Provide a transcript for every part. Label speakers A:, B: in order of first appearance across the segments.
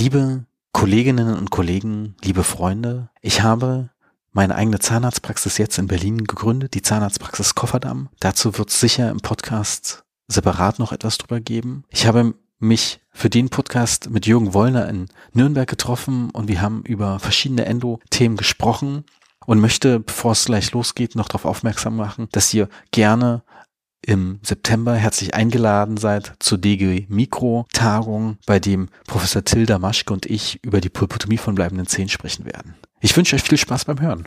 A: Liebe Kolleginnen und Kollegen, liebe Freunde, ich habe meine eigene Zahnarztpraxis jetzt in Berlin gegründet, die Zahnarztpraxis Kofferdamm. Dazu wird es sicher im Podcast separat noch etwas drüber geben. Ich habe mich für den Podcast mit Jürgen Wollner in Nürnberg getroffen und wir haben über verschiedene Endo-Themen gesprochen und möchte, bevor es gleich losgeht, noch darauf aufmerksam machen, dass ihr gerne im September herzlich eingeladen seid zur DG Mikro Tagung, bei dem Professor Tilda Maschke und ich über die Pulpotomie von bleibenden Zähnen sprechen werden. Ich wünsche euch viel Spaß beim Hören.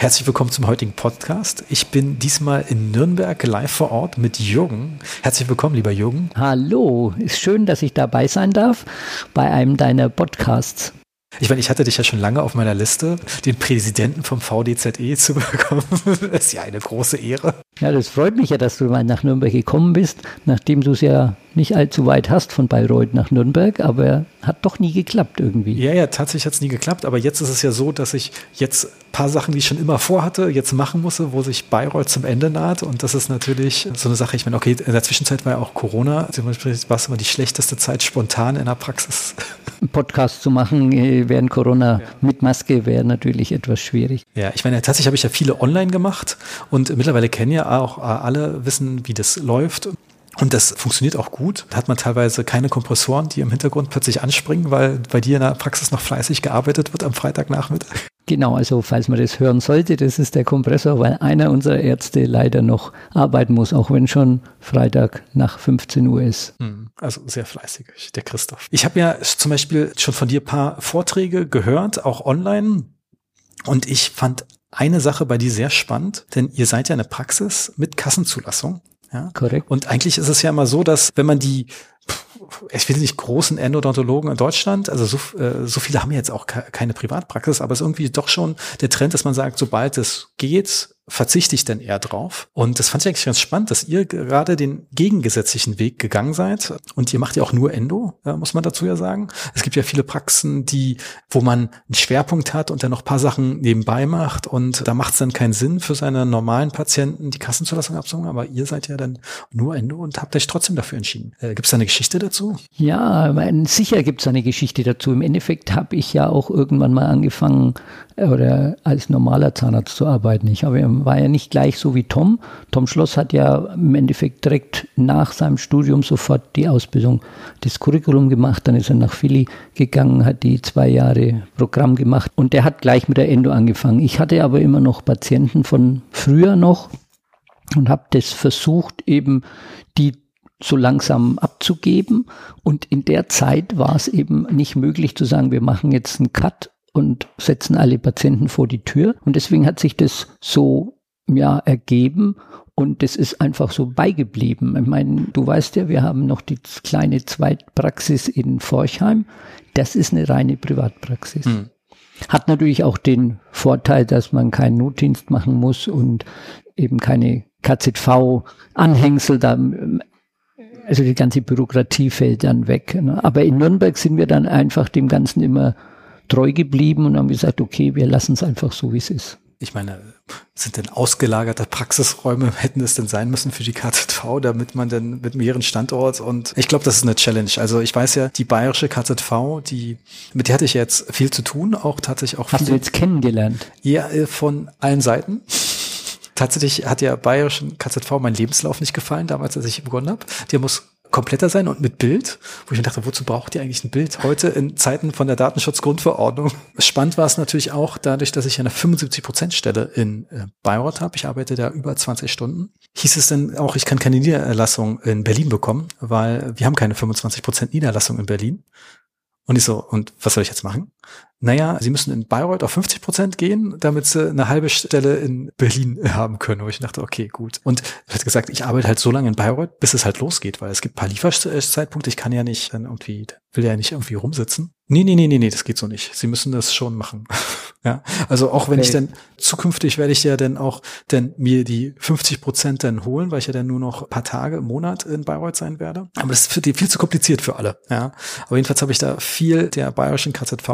A: Herzlich willkommen zum heutigen Podcast. Ich bin diesmal in Nürnberg live vor Ort mit Jürgen. Herzlich willkommen, lieber Jürgen.
B: Hallo, ist schön, dass ich dabei sein darf bei einem deiner Podcasts.
A: Ich meine, ich hatte dich ja schon lange auf meiner Liste, den Präsidenten vom VDZE zu bekommen. Das ist ja eine große Ehre.
B: Ja, das freut mich ja, dass du mal nach Nürnberg gekommen bist, nachdem du es ja nicht allzu weit hast von Bayreuth nach Nürnberg, aber hat doch nie geklappt irgendwie.
A: Ja, ja, tatsächlich hat es nie geklappt, aber jetzt ist es ja so, dass ich jetzt ein paar Sachen, die ich schon immer vorhatte, jetzt machen musste, wo sich Bayreuth zum Ende naht und das ist natürlich so eine Sache, ich meine, okay, in der Zwischenzeit war ja auch Corona, zum Beispiel war es immer die schlechteste Zeit spontan in der Praxis.
B: Podcast zu machen äh, während Corona ja. mit Maske wäre natürlich etwas schwierig.
A: Ja, ich meine, tatsächlich habe ich ja viele online gemacht und mittlerweile kennen ja auch äh, alle wissen, wie das läuft. Und das funktioniert auch gut. Da hat man teilweise keine Kompressoren, die im Hintergrund plötzlich anspringen, weil bei dir in der Praxis noch fleißig gearbeitet wird am Freitagnachmittag.
B: Genau, also falls man das hören sollte, das ist der Kompressor, weil einer unserer Ärzte leider noch arbeiten muss, auch wenn schon Freitag nach 15 Uhr ist. Hm,
A: also sehr fleißig, der Christoph. Ich habe ja zum Beispiel schon von dir paar Vorträge gehört, auch online. Und ich fand eine Sache bei dir sehr spannend, denn ihr seid ja eine Praxis mit Kassenzulassung. Ja?
B: Korrekt.
A: Und eigentlich ist es ja immer so, dass wenn man die ich will nicht großen Endodontologen in Deutschland, also so, äh, so viele haben jetzt auch keine Privatpraxis, aber es ist irgendwie doch schon der Trend, dass man sagt, sobald es geht, verzichte ich denn eher drauf. Und das fand ich eigentlich ganz spannend, dass ihr gerade den gegengesetzlichen Weg gegangen seid. Und ihr macht ja auch nur Endo, muss man dazu ja sagen. Es gibt ja viele Praxen, die, wo man einen Schwerpunkt hat und dann noch paar Sachen nebenbei macht. Und da macht es dann keinen Sinn für seine normalen Patienten, die Kassenzulassung abzuholen. Aber ihr seid ja dann nur Endo und habt euch trotzdem dafür entschieden. Äh, gibt es da eine Geschichte dazu?
B: Ja, sicher gibt es eine Geschichte dazu. Im Endeffekt habe ich ja auch irgendwann mal angefangen, oder als normaler Zahnarzt zu arbeiten. Ich habe, war ja nicht gleich so wie Tom. Tom Schloss hat ja im Endeffekt direkt nach seinem Studium sofort die Ausbildung, das Curriculum gemacht. Dann ist er nach Philly gegangen, hat die zwei Jahre Programm gemacht und der hat gleich mit der Endo angefangen. Ich hatte aber immer noch Patienten von früher noch und habe das versucht, eben die so langsam abzugeben. Und in der Zeit war es eben nicht möglich zu sagen, wir machen jetzt einen Cut und setzen alle Patienten vor die Tür. Und deswegen hat sich das so ja ergeben und das ist einfach so beigeblieben. Ich meine, du weißt ja, wir haben noch die kleine Zweitpraxis in Forchheim. Das ist eine reine Privatpraxis. Mhm. Hat natürlich auch den Vorteil, dass man keinen Notdienst machen muss und eben keine KZV-Anhängsel da also die ganze Bürokratie fällt dann weg. Ne? Aber in Nürnberg sind wir dann einfach dem Ganzen immer treu geblieben und haben gesagt, okay, wir lassen es einfach so, wie es ist.
A: Ich meine, sind denn ausgelagerte Praxisräume, hätten es denn sein müssen für die KZV, damit man denn mit mehreren Standorten und ich glaube, das ist eine Challenge. Also ich weiß ja, die bayerische KZV, die, mit der hatte ich jetzt viel zu tun, auch tatsächlich auch
B: Hast du jetzt kennengelernt?
A: Ja, äh, von allen Seiten. Tatsächlich hat der bayerischen KZV mein Lebenslauf nicht gefallen, damals, als ich begonnen habe. Der muss kompletter sein und mit Bild, wo ich mir dachte, wozu braucht ihr eigentlich ein Bild heute in Zeiten von der Datenschutzgrundverordnung? Spannend war es natürlich auch dadurch, dass ich eine 75% Stelle in äh, Bayreuth habe. Ich arbeite da über 20 Stunden. Hieß es denn auch, ich kann keine Niederlassung in Berlin bekommen, weil wir haben keine 25% Niederlassung in Berlin. Und ich so, und was soll ich jetzt machen? naja, sie müssen in Bayreuth auf 50 Prozent gehen, damit sie eine halbe Stelle in Berlin haben können. Wo ich dachte, okay, gut. Und er hat gesagt, ich arbeite halt so lange in Bayreuth, bis es halt losgeht, weil es gibt paar Lieferzeitpunkte. Ich kann ja nicht dann irgendwie, will ja nicht irgendwie rumsitzen. Nee, nee, nee, nee, nee, das geht so nicht. Sie müssen das schon machen. ja, also auch wenn okay. ich dann zukünftig werde ich ja dann auch dann mir die 50 Prozent dann holen, weil ich ja dann nur noch ein paar Tage im Monat in Bayreuth sein werde. Aber das ist für die viel zu kompliziert für alle. Ja, aber jedenfalls habe ich da viel der bayerischen KZV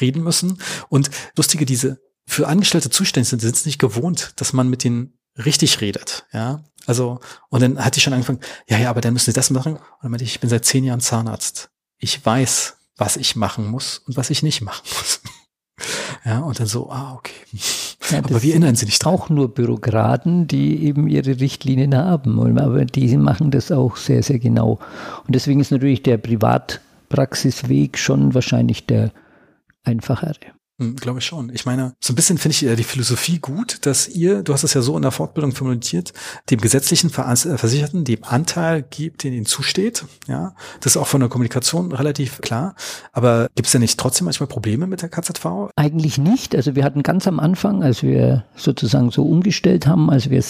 A: reden müssen. Und lustige, diese für Angestellte zuständig sind, sind es nicht gewohnt, dass man mit denen richtig redet, ja. Also, und dann hatte ich schon angefangen, ja, ja, aber dann müssen sie das machen. Und dann meinte ich, ich bin seit zehn Jahren Zahnarzt. Ich weiß, was ich machen muss und was ich nicht machen muss. Ja, und dann so, ah, okay.
B: Ja, aber wir erinnern sie nicht dran. Auch nur Bürokraten, die eben ihre Richtlinien haben. Aber die machen das auch sehr, sehr genau. Und deswegen ist natürlich der Privatpraxisweg schon wahrscheinlich der einfachere.
A: Hm, Glaube ich schon. Ich meine, so ein bisschen finde ich die Philosophie gut, dass ihr, du hast es ja so in der Fortbildung formuliert, dem gesetzlichen äh, Versicherten dem Anteil gibt, den ihnen zusteht. Ja, das ist auch von der Kommunikation relativ klar. Aber gibt es denn nicht trotzdem manchmal Probleme mit der KZV?
B: Eigentlich nicht. Also wir hatten ganz am Anfang, als wir sozusagen so umgestellt haben, als wir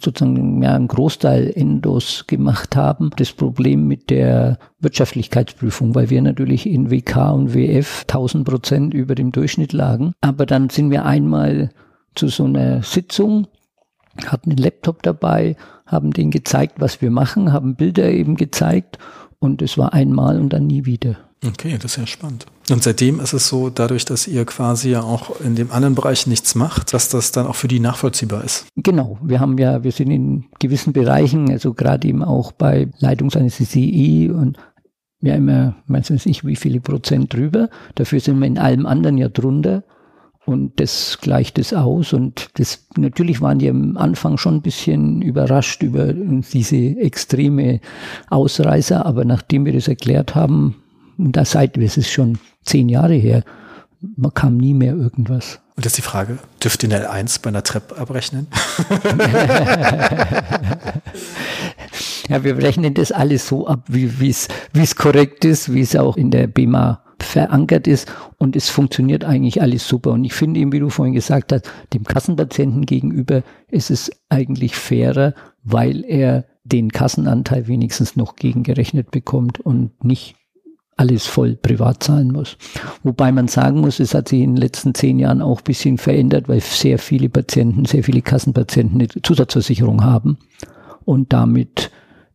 B: sozusagen ja, einen Großteil Endos gemacht haben, das Problem mit der Wirtschaftlichkeitsprüfung, weil wir natürlich in WK und WF 1000 Prozent über dem Durchschnitt lagen. Aber dann sind wir einmal zu so einer Sitzung, hatten den Laptop dabei, haben denen gezeigt, was wir machen, haben Bilder eben gezeigt und es war einmal und dann nie wieder.
A: Okay, das ist ja spannend. Und seitdem ist es so, dadurch, dass ihr quasi ja auch in dem anderen Bereich nichts macht, dass das dann auch für die nachvollziehbar ist.
B: Genau. Wir haben ja, wir sind in gewissen Bereichen, also gerade eben auch bei Leitungsanästhesie und ja immer, weiß ich, wie viele Prozent drüber. Dafür sind wir in allem anderen ja drunter. Und das gleicht es aus. Und das, natürlich waren die am Anfang schon ein bisschen überrascht über diese extreme Ausreißer. Aber nachdem wir das erklärt haben, und da seit, es ist schon zehn Jahre her, man kam nie mehr irgendwas.
A: Und jetzt die Frage, dürft ihr eine L1 bei einer Treppe abrechnen?
B: ja, wir rechnen das alles so ab, wie es wie es korrekt ist, wie es auch in der BEMA verankert ist und es funktioniert eigentlich alles super. Und ich finde eben, wie du vorhin gesagt hast, dem Kassenpatienten gegenüber ist es eigentlich fairer, weil er den Kassenanteil wenigstens noch gegengerechnet bekommt und nicht alles voll privat zahlen muss. Wobei man sagen muss, es hat sich in den letzten zehn Jahren auch bisschen verändert, weil sehr viele Patienten, sehr viele Kassenpatienten eine Zusatzversicherung haben und damit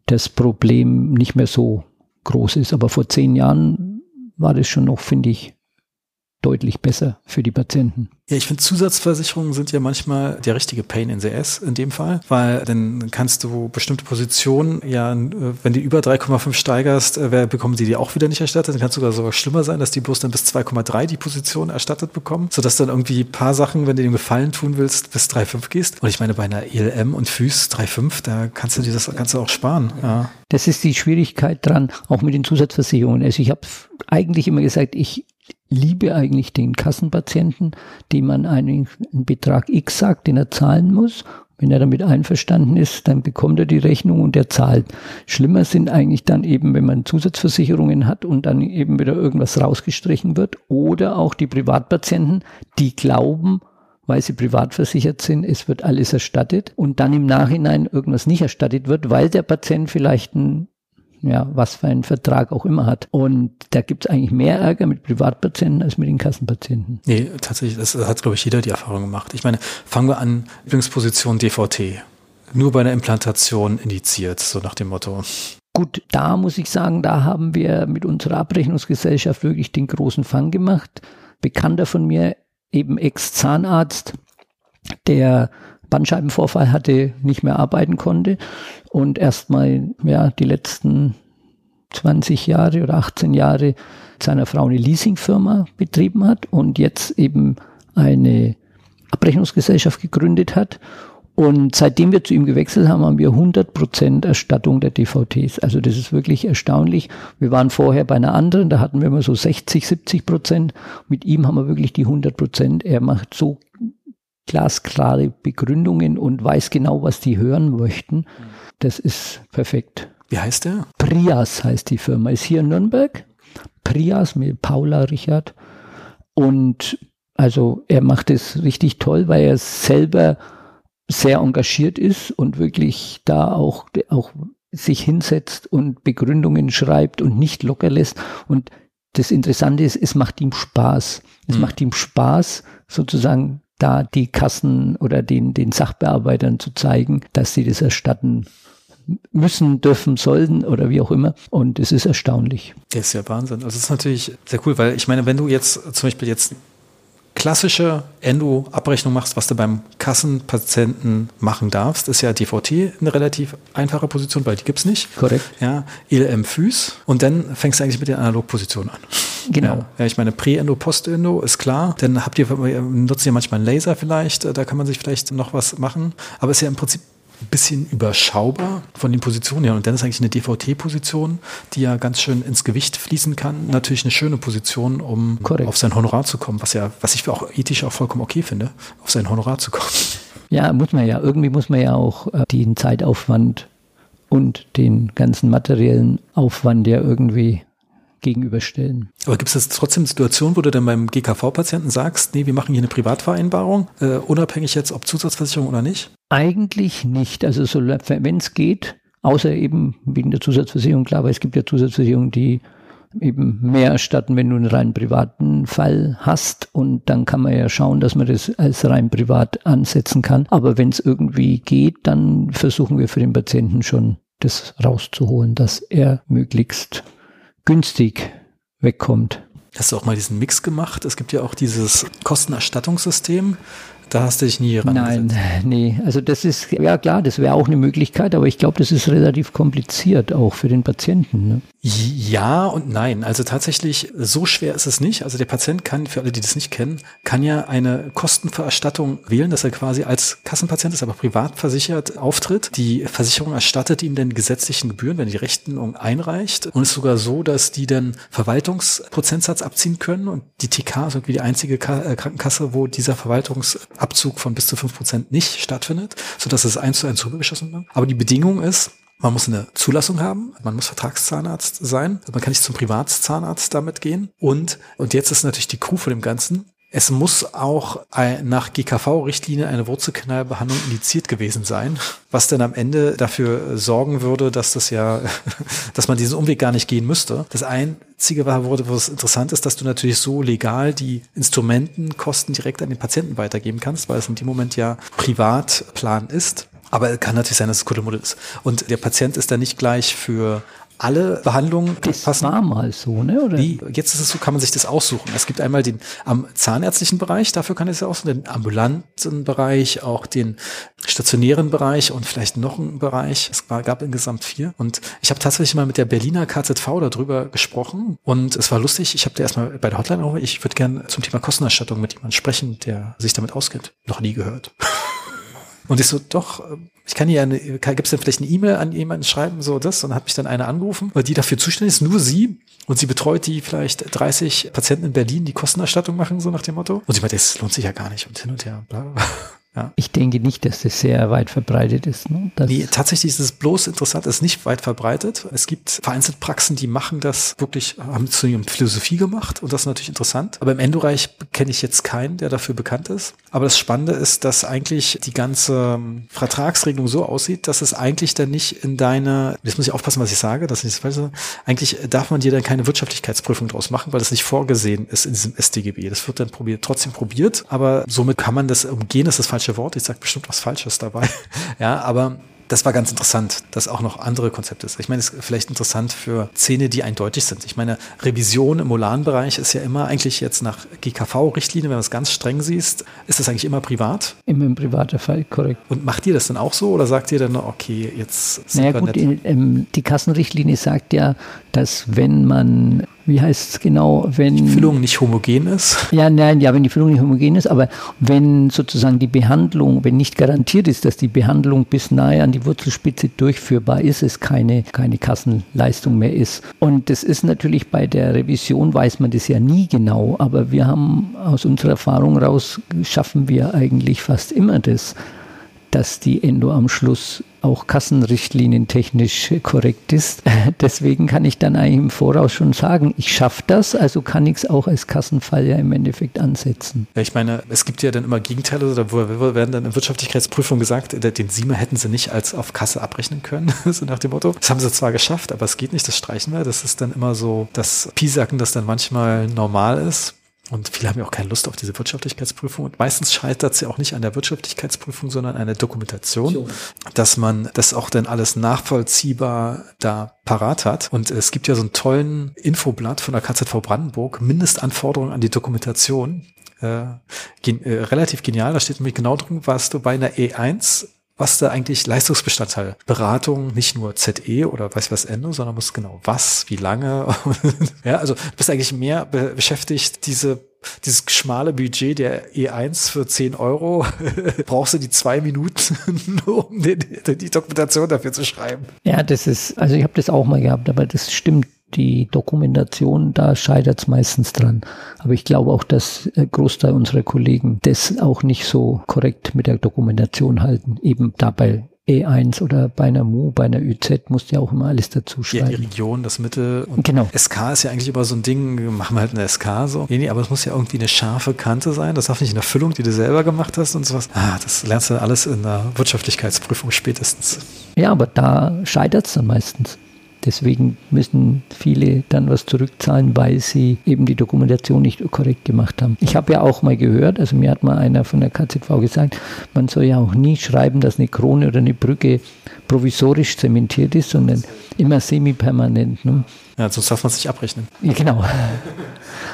B: das Problem nicht mehr so groß ist. Aber vor zehn Jahren war das schon noch, finde ich, deutlich besser für die Patienten.
A: Ja, ich finde Zusatzversicherungen sind ja manchmal der richtige Pain in the ass in dem Fall, weil dann kannst du bestimmte Positionen, ja, wenn du über 3,5 steigerst, äh, bekommen sie die auch wieder nicht erstattet. Dann kann es sogar sogar schlimmer sein, dass die bloß dann bis 2,3 die Position erstattet bekommen, sodass dann irgendwie ein paar Sachen, wenn du dem Gefallen tun willst, bis 3,5 gehst. Und ich meine, bei einer ELM und Füß 3,5, da kannst du dir das du auch sparen. Ja.
B: Das ist die Schwierigkeit dran, auch mit den Zusatzversicherungen. Also ich habe eigentlich immer gesagt, ich liebe eigentlich den Kassenpatienten, dem man einen, einen Betrag X sagt, den er zahlen muss. Wenn er damit einverstanden ist, dann bekommt er die Rechnung und er zahlt. Schlimmer sind eigentlich dann eben, wenn man Zusatzversicherungen hat und dann eben wieder irgendwas rausgestrichen wird oder auch die Privatpatienten, die glauben, weil sie privat versichert sind, es wird alles erstattet und dann im Nachhinein irgendwas nicht erstattet wird, weil der Patient vielleicht ein ja, was für einen Vertrag auch immer hat. Und da gibt es eigentlich mehr Ärger mit Privatpatienten als mit den Kassenpatienten.
A: Nee, tatsächlich, das hat, glaube ich, jeder die Erfahrung gemacht. Ich meine, fangen wir an, Lieblingsposition DVT. Nur bei einer Implantation indiziert, so nach dem Motto.
B: Gut, da muss ich sagen, da haben wir mit unserer Abrechnungsgesellschaft wirklich den großen Fang gemacht. Bekannter von mir, eben Ex-Zahnarzt, der Bandscheibenvorfall hatte, nicht mehr arbeiten konnte und erstmal ja, die letzten 20 Jahre oder 18 Jahre seiner Frau eine Leasingfirma betrieben hat und jetzt eben eine Abrechnungsgesellschaft gegründet hat. Und seitdem wir zu ihm gewechselt haben, haben wir 100% Erstattung der DVTs. Also das ist wirklich erstaunlich. Wir waren vorher bei einer anderen, da hatten wir immer so 60, 70 Prozent. Mit ihm haben wir wirklich die 100 Prozent. Er macht so glasklare Begründungen und weiß genau, was die hören möchten. Das ist perfekt.
A: Wie heißt der?
B: Prias heißt die Firma. Ist hier in Nürnberg. Prias mit Paula Richard. Und also er macht es richtig toll, weil er selber sehr engagiert ist und wirklich da auch, auch sich hinsetzt und Begründungen schreibt und nicht locker lässt. Und das Interessante ist, es macht ihm Spaß. Es mhm. macht ihm Spaß, sozusagen da die Kassen oder den, den Sachbearbeitern zu zeigen, dass sie das erstatten müssen, dürfen, sollen oder wie auch immer. Und es ist erstaunlich.
A: Das ist ja Wahnsinn. Also es ist natürlich sehr cool, weil ich meine, wenn du jetzt zum Beispiel jetzt klassische Endo-Abrechnung machst, was du beim Kassenpatienten machen darfst, ist ja DVT eine relativ einfache Position, weil die gibt's nicht.
B: Korrekt.
A: Ja, ELM Füß und dann fängst du eigentlich mit den Analogpositionen an.
B: Genau.
A: Ja, ich meine, Prä-Endo, Post-Endo ist klar. Dann habt ihr, nutzt ihr manchmal einen Laser vielleicht, da kann man sich vielleicht noch was machen. Aber ist ja im Prinzip ein bisschen überschaubar von den Positionen her. Und dann ist eigentlich eine DVT-Position, die ja ganz schön ins Gewicht fließen kann, natürlich eine schöne Position, um
B: Korrekt.
A: auf sein Honorar zu kommen, was ja, was ich auch ethisch auch vollkommen okay finde, auf sein Honorar zu kommen.
B: Ja, muss man ja. Irgendwie muss man ja auch äh, den Zeitaufwand und den ganzen materiellen Aufwand ja irgendwie gegenüberstellen.
A: Aber gibt es trotzdem Situationen, wo du dann beim GKV-Patienten sagst, nee, wir machen hier eine Privatvereinbarung, äh, unabhängig jetzt ob Zusatzversicherung oder nicht?
B: Eigentlich nicht. Also so, wenn es geht, außer eben wegen der Zusatzversicherung, klar, aber es gibt ja Zusatzversicherungen, die eben mehr erstatten, wenn du einen rein privaten Fall hast. Und dann kann man ja schauen, dass man das als rein privat ansetzen kann. Aber wenn es irgendwie geht, dann versuchen wir für den Patienten schon das rauszuholen, dass er möglichst günstig wegkommt.
A: Hast du auch mal diesen Mix gemacht? Es gibt ja auch dieses Kostenerstattungssystem. Da hast du dich nie ran
B: Nein, nee. Also das ist, ja klar, das wäre auch eine Möglichkeit, aber ich glaube, das ist relativ kompliziert auch für den Patienten. Ne?
A: Ja und nein. Also tatsächlich, so schwer ist es nicht. Also der Patient kann, für alle, die das nicht kennen, kann ja eine Kostenvererstattung wählen, dass er quasi als Kassenpatient ist, aber privat versichert auftritt. Die Versicherung erstattet ihm dann gesetzlichen Gebühren, wenn die Rechnung einreicht. Und es ist sogar so, dass die dann Verwaltungsprozentsatz abziehen können und die TK ist irgendwie die einzige Krankenkasse, wo dieser Verwaltungs Abzug von bis zu fünf Prozent nicht stattfindet, sodass es eins zu eins rübergeschossen wird. Aber die Bedingung ist, man muss eine Zulassung haben, man muss Vertragszahnarzt sein, man kann nicht zum Privatzahnarzt damit gehen. Und, und jetzt ist natürlich die Crew von dem Ganzen, es muss auch nach GKV-Richtlinie eine Wurzelkanalbehandlung indiziert gewesen sein, was dann am Ende dafür sorgen würde, dass das ja, dass man diesen Umweg gar nicht gehen müsste. Das einzige war, was interessant ist, dass du natürlich so legal die Instrumentenkosten direkt an den Patienten weitergeben kannst, weil es in dem Moment ja Privatplan ist. Aber kann natürlich sein, dass es Kuddelmuddel ist. Und der Patient ist dann nicht gleich für alle Behandlungen
B: das passen. war mal so, ne? Oder?
A: Wie, jetzt ist es so, kann man sich das aussuchen. Es gibt einmal den am zahnärztlichen Bereich, dafür kann es ja aussuchen, den ambulanten Bereich, auch den stationären Bereich und vielleicht noch einen Bereich. Es war, gab insgesamt vier. Und ich habe tatsächlich mal mit der Berliner KZV darüber gesprochen und es war lustig. Ich habe da erstmal bei der Hotline auch, ich würde gerne zum Thema Kostenerstattung mit jemandem sprechen, der sich damit auskennt. Noch nie gehört. Und ich so, doch, ich kann hier eine, gibt es denn vielleicht eine E-Mail an jemanden schreiben, so das? Und hat mich dann eine angerufen, weil die dafür zuständig ist, nur sie. Und sie betreut die vielleicht 30 Patienten in Berlin, die Kostenerstattung machen, so nach dem Motto. Und sie meinte, das lohnt sich ja gar nicht und hin und her. Bla.
B: Ja. Ich denke nicht, dass das sehr weit verbreitet ist. Ne?
A: nee, tatsächlich ist es bloß interessant, es ist nicht weit verbreitet. Es gibt vereinzelt Praxen, die machen das wirklich, haben zu ihrem Philosophie gemacht und das ist natürlich interessant. Aber im Endoreich kenne ich jetzt keinen, der dafür bekannt ist. Aber das Spannende ist, dass eigentlich die ganze ähm, Vertragsregelung so aussieht, dass es eigentlich dann nicht in deine, jetzt muss ich aufpassen, was ich sage, dass ich das falsch sage, eigentlich darf man dir dann keine Wirtschaftlichkeitsprüfung draus machen, weil das nicht vorgesehen ist in diesem StGB. Das wird dann probiert, trotzdem probiert, aber somit kann man das umgehen, das ist das falsche Wort. Ich sage bestimmt was Falsches dabei. ja, aber das war ganz interessant, dass auch noch andere Konzepte ist. Ich meine, es ist vielleicht interessant für Zähne, die eindeutig sind. Ich meine, Revision im Molanbereich ist ja immer eigentlich jetzt nach GKV-Richtlinie, wenn du es ganz streng siehst, ist das eigentlich immer privat?
B: Immer im privaten Fall, korrekt.
A: Und macht ihr das dann auch so oder sagt ihr dann, okay, jetzt
B: sind naja, wir gut, in, ähm, die Kassenrichtlinie sagt ja, dass wenn man wie heißt es genau, wenn
A: die Füllung nicht homogen ist?
B: Ja, nein, ja, wenn die Füllung nicht homogen ist, aber wenn sozusagen die Behandlung, wenn nicht garantiert ist, dass die Behandlung bis nahe an die Wurzelspitze durchführbar ist, es keine, keine Kassenleistung mehr ist. Und das ist natürlich bei der Revision weiß man das ja nie genau, aber wir haben aus unserer Erfahrung raus, schaffen wir eigentlich fast immer das dass die Endo am Schluss auch kassenrichtlinientechnisch korrekt ist. Deswegen kann ich dann eigentlich im Voraus schon sagen, ich schaffe das, also kann ich es auch als Kassenfall ja im Endeffekt ansetzen.
A: Ja, ich meine, es gibt ja dann immer Gegenteile, da werden dann in Wirtschaftlichkeitsprüfung gesagt, den SIMA hätten sie nicht als auf Kasse abrechnen können, so nach dem Motto. Das haben sie zwar geschafft, aber es geht nicht, das streichen wir. Das ist dann immer so das Pisacken, das dann manchmal normal ist. Und viele haben ja auch keine Lust auf diese Wirtschaftlichkeitsprüfung. Und meistens scheitert ja auch nicht an der Wirtschaftlichkeitsprüfung, sondern an der Dokumentation, dass man das auch dann alles nachvollziehbar da parat hat. Und es gibt ja so einen tollen Infoblatt von der KZV Brandenburg, Mindestanforderungen an die Dokumentation. äh, gen äh, relativ genial. Da steht nämlich genau drin, was du bei einer E1 was da eigentlich Leistungsbestandteil? Beratung, nicht nur ZE oder weiß was Ende, sondern muss genau was, wie lange. ja, also bist eigentlich mehr be beschäftigt, diese dieses schmale Budget der E1 für 10 Euro, brauchst du die zwei Minuten, um die, die Dokumentation dafür zu schreiben.
B: Ja, das ist, also ich habe das auch mal gehabt, aber das stimmt die Dokumentation, da scheitert es meistens dran. Aber ich glaube auch, dass Großteil unserer Kollegen das auch nicht so korrekt mit der Dokumentation halten. Eben dabei E1 oder bei einer MU, bei einer ÜZ musst du ja auch immer alles dazu schreiben.
A: Ja, die Region, das Mittel und
B: genau.
A: SK ist ja eigentlich immer so ein Ding, machen wir halt eine SK so. Nee, nee, aber es muss ja irgendwie eine scharfe Kante sein. Das darf nicht in der Füllung, die du selber gemacht hast und sowas. Ah, das lernst du alles in der Wirtschaftlichkeitsprüfung spätestens.
B: Ja, aber da scheitert es dann meistens. Deswegen müssen viele dann was zurückzahlen, weil sie eben die Dokumentation nicht korrekt gemacht haben. Ich habe ja auch mal gehört, also mir hat mal einer von der KZV gesagt, man soll ja auch nie schreiben, dass eine Krone oder eine Brücke provisorisch zementiert ist, sondern immer semi-permanent. Ne?
A: Ja, sonst darf man es nicht abrechnen.
B: Ja, genau.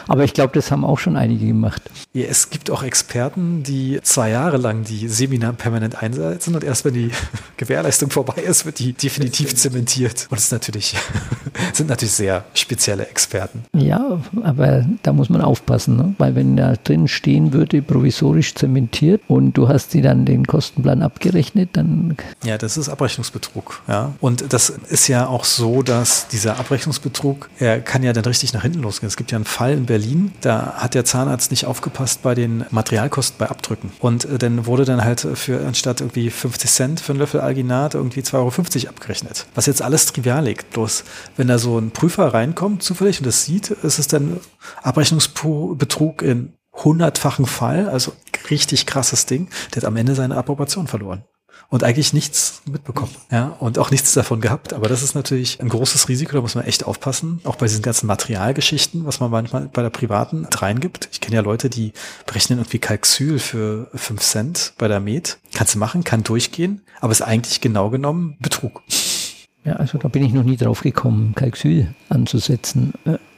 B: Aber ich glaube, das haben auch schon einige gemacht.
A: Ja, es gibt auch Experten, die zwei Jahre lang die Seminar permanent einsetzen und erst wenn die Gewährleistung vorbei ist, wird die definitiv zementiert. Und das ist natürlich, sind natürlich sehr spezielle Experten.
B: Ja, aber da muss man aufpassen, ne? weil wenn da drin stehen würde, provisorisch zementiert und du hast sie dann den Kostenplan abgerechnet, dann.
A: Ja, das ist Abrechnungsbetrug. Ja. Und das ist ja auch so, dass dieser Abrechnungsbetrug, er kann ja dann richtig nach hinten losgehen. Es gibt ja einen Fall in Berlin, da hat der Zahnarzt nicht aufgepasst bei den Materialkosten bei Abdrücken. Und äh, dann wurde dann halt für anstatt irgendwie 50 Cent für einen Löffel Alginat irgendwie 2,50 Euro abgerechnet. Was jetzt alles trivial liegt. Bloß wenn da so ein Prüfer reinkommt zufällig und das sieht, ist es dann Abrechnungsbetrug in hundertfachen Fall, also richtig krasses Ding, der hat am Ende seine Approbation verloren und eigentlich nichts mitbekommen. Ja, und auch nichts davon gehabt. Aber das ist natürlich ein großes Risiko, da muss man echt aufpassen. Auch bei diesen ganzen Materialgeschichten, was man manchmal bei der privaten reingibt. Ich kenne ja Leute, die berechnen irgendwie Kalxyl für fünf Cent bei der Med. Kannst du machen, kann durchgehen, aber ist eigentlich genau genommen Betrug.
B: Ja, also da bin ich noch nie drauf gekommen, Kalxyl anzusetzen.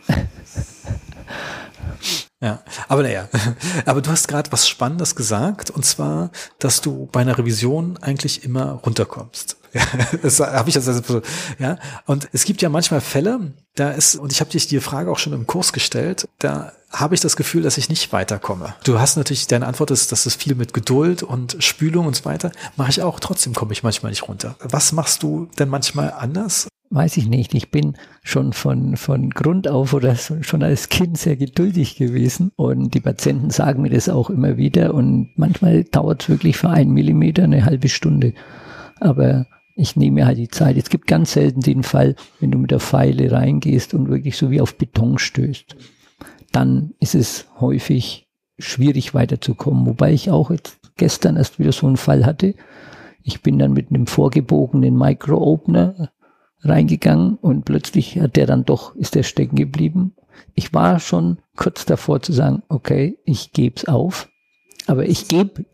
A: Ja, aber naja, aber du hast gerade was Spannendes gesagt, und zwar, dass du bei einer Revision eigentlich immer runterkommst. Ja, das habe ich also so, ja. Und es gibt ja manchmal Fälle, da ist, und ich habe dich die Frage auch schon im Kurs gestellt, da habe ich das Gefühl, dass ich nicht weiterkomme. Du hast natürlich, deine Antwort ist, dass es viel mit Geduld und Spülung und so weiter. Mache ich auch, trotzdem komme ich manchmal nicht runter. Was machst du denn manchmal anders?
B: Weiß ich nicht. Ich bin schon von, von Grund auf oder schon als Kind sehr geduldig gewesen und die Patienten sagen mir das auch immer wieder und manchmal dauert es wirklich für einen Millimeter eine halbe Stunde. Aber ich nehme halt die Zeit. Es gibt ganz selten den Fall, wenn du mit der Pfeile reingehst und wirklich so wie auf Beton stößt. Dann ist es häufig schwierig weiterzukommen. Wobei ich auch jetzt gestern erst wieder so einen Fall hatte. Ich bin dann mit einem vorgebogenen Micro-Opener reingegangen und plötzlich hat der dann doch, ist der stecken geblieben. Ich war schon kurz davor zu sagen, okay, ich geb's auf, aber ich gebe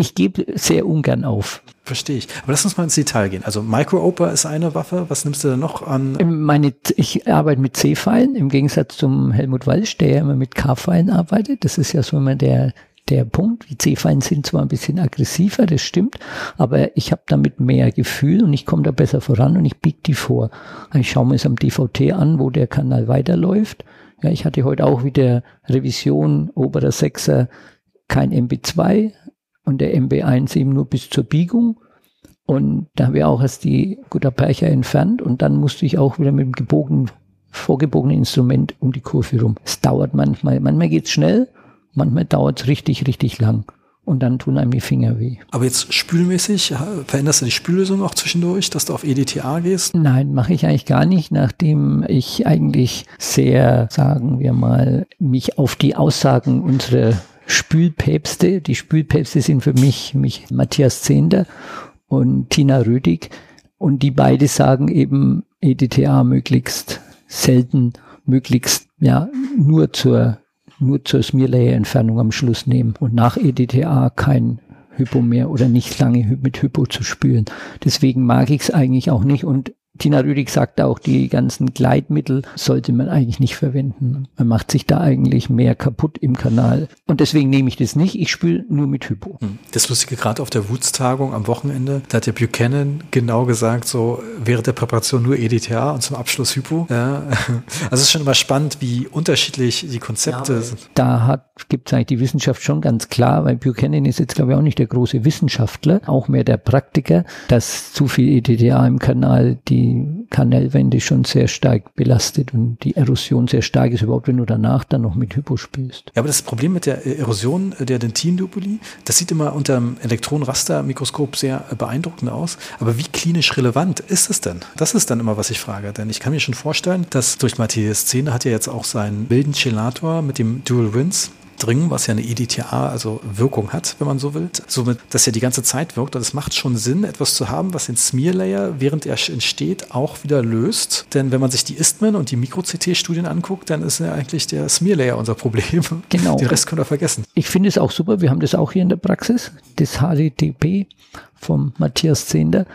B: ich gebe sehr ungern auf.
A: Verstehe ich. Aber lass uns mal ins Detail gehen. Also Micro-Oper ist eine Waffe. Was nimmst du denn noch an?
B: Ähm, meine, ich arbeite mit C-Pfeilen im Gegensatz zum Helmut Walsch, der ja immer mit K-Pfeilen arbeitet. Das ist ja so immer der, der Punkt. Die C-Fallen sind zwar ein bisschen aggressiver, das stimmt, aber ich habe damit mehr Gefühl und ich komme da besser voran und ich biege die vor. Ich schaue mir es am DVT an, wo der Kanal weiterläuft. Ja, ich hatte heute auch wieder Revision oberer Sechser, kein MB2 und der MB1 eben nur bis zur Biegung. Und da habe ich auch erst die Gutapercha entfernt und dann musste ich auch wieder mit dem gebogenen, vorgebogenen Instrument um die Kurve rum. Es dauert manchmal, manchmal geht's schnell Manchmal dauert es richtig, richtig lang. Und dann tun einem die Finger weh.
A: Aber jetzt spülmäßig, veränderst du die Spüllösung auch zwischendurch, dass du auf EDTA gehst?
B: Nein, mache ich eigentlich gar nicht, nachdem ich eigentlich sehr, sagen wir mal, mich auf die Aussagen unserer Spülpäpste, die Spülpäpste sind für mich, mich Matthias Zehnder und Tina Rödig, und die beide sagen eben EDTA möglichst selten, möglichst ja nur zur nur zur Smearlayer-Entfernung am Schluss nehmen und nach EDTA kein Hypo mehr oder nicht lange mit Hypo zu spülen. Deswegen mag ich es eigentlich auch nicht und Tina Rüdig sagt auch, die ganzen Gleitmittel sollte man eigentlich nicht verwenden. Man macht sich da eigentlich mehr kaputt im Kanal. Und deswegen nehme ich das nicht. Ich spüle nur mit Hypo. Hm.
A: Das Lustige gerade auf der Wutstagung am Wochenende, da hat der Buchanan genau gesagt, so während der Präparation nur EDTA und zum Abschluss Hypo. Ja. Also es ist schon immer spannend, wie unterschiedlich die Konzepte ja, sind.
B: Da gibt es eigentlich die Wissenschaft schon ganz klar, weil Buchanan ist jetzt glaube ich auch nicht der große Wissenschaftler, auch mehr der Praktiker, dass zu viel EDTA im Kanal die Kanalwände schon sehr stark belastet und die Erosion sehr stark ist, überhaupt wenn du danach dann noch mit Hypo spielst.
A: Ja, aber das Problem mit der Erosion der Dentindubuli, das sieht immer unter dem Elektronenrastermikroskop sehr beeindruckend aus. Aber wie klinisch relevant ist es denn? Das ist dann immer, was ich frage. Denn ich kann mir schon vorstellen, dass durch Matthias Szene hat ja jetzt auch seinen wilden Chelator mit dem Dual Rinse dringen, was ja eine EDTA, also Wirkung hat, wenn man so will. Somit, dass ja die ganze Zeit wirkt. Und es macht schon Sinn, etwas zu haben, was den Smear Layer, während er entsteht, auch wieder löst. Denn wenn man sich die Istman und die Mikro-CT-Studien anguckt, dann ist ja eigentlich der Smear Layer unser Problem.
B: Genau.
A: Den Rest können wir vergessen.
B: Ich finde es auch super. Wir haben das auch hier in der Praxis, das HDTP vom Matthias Zehnder.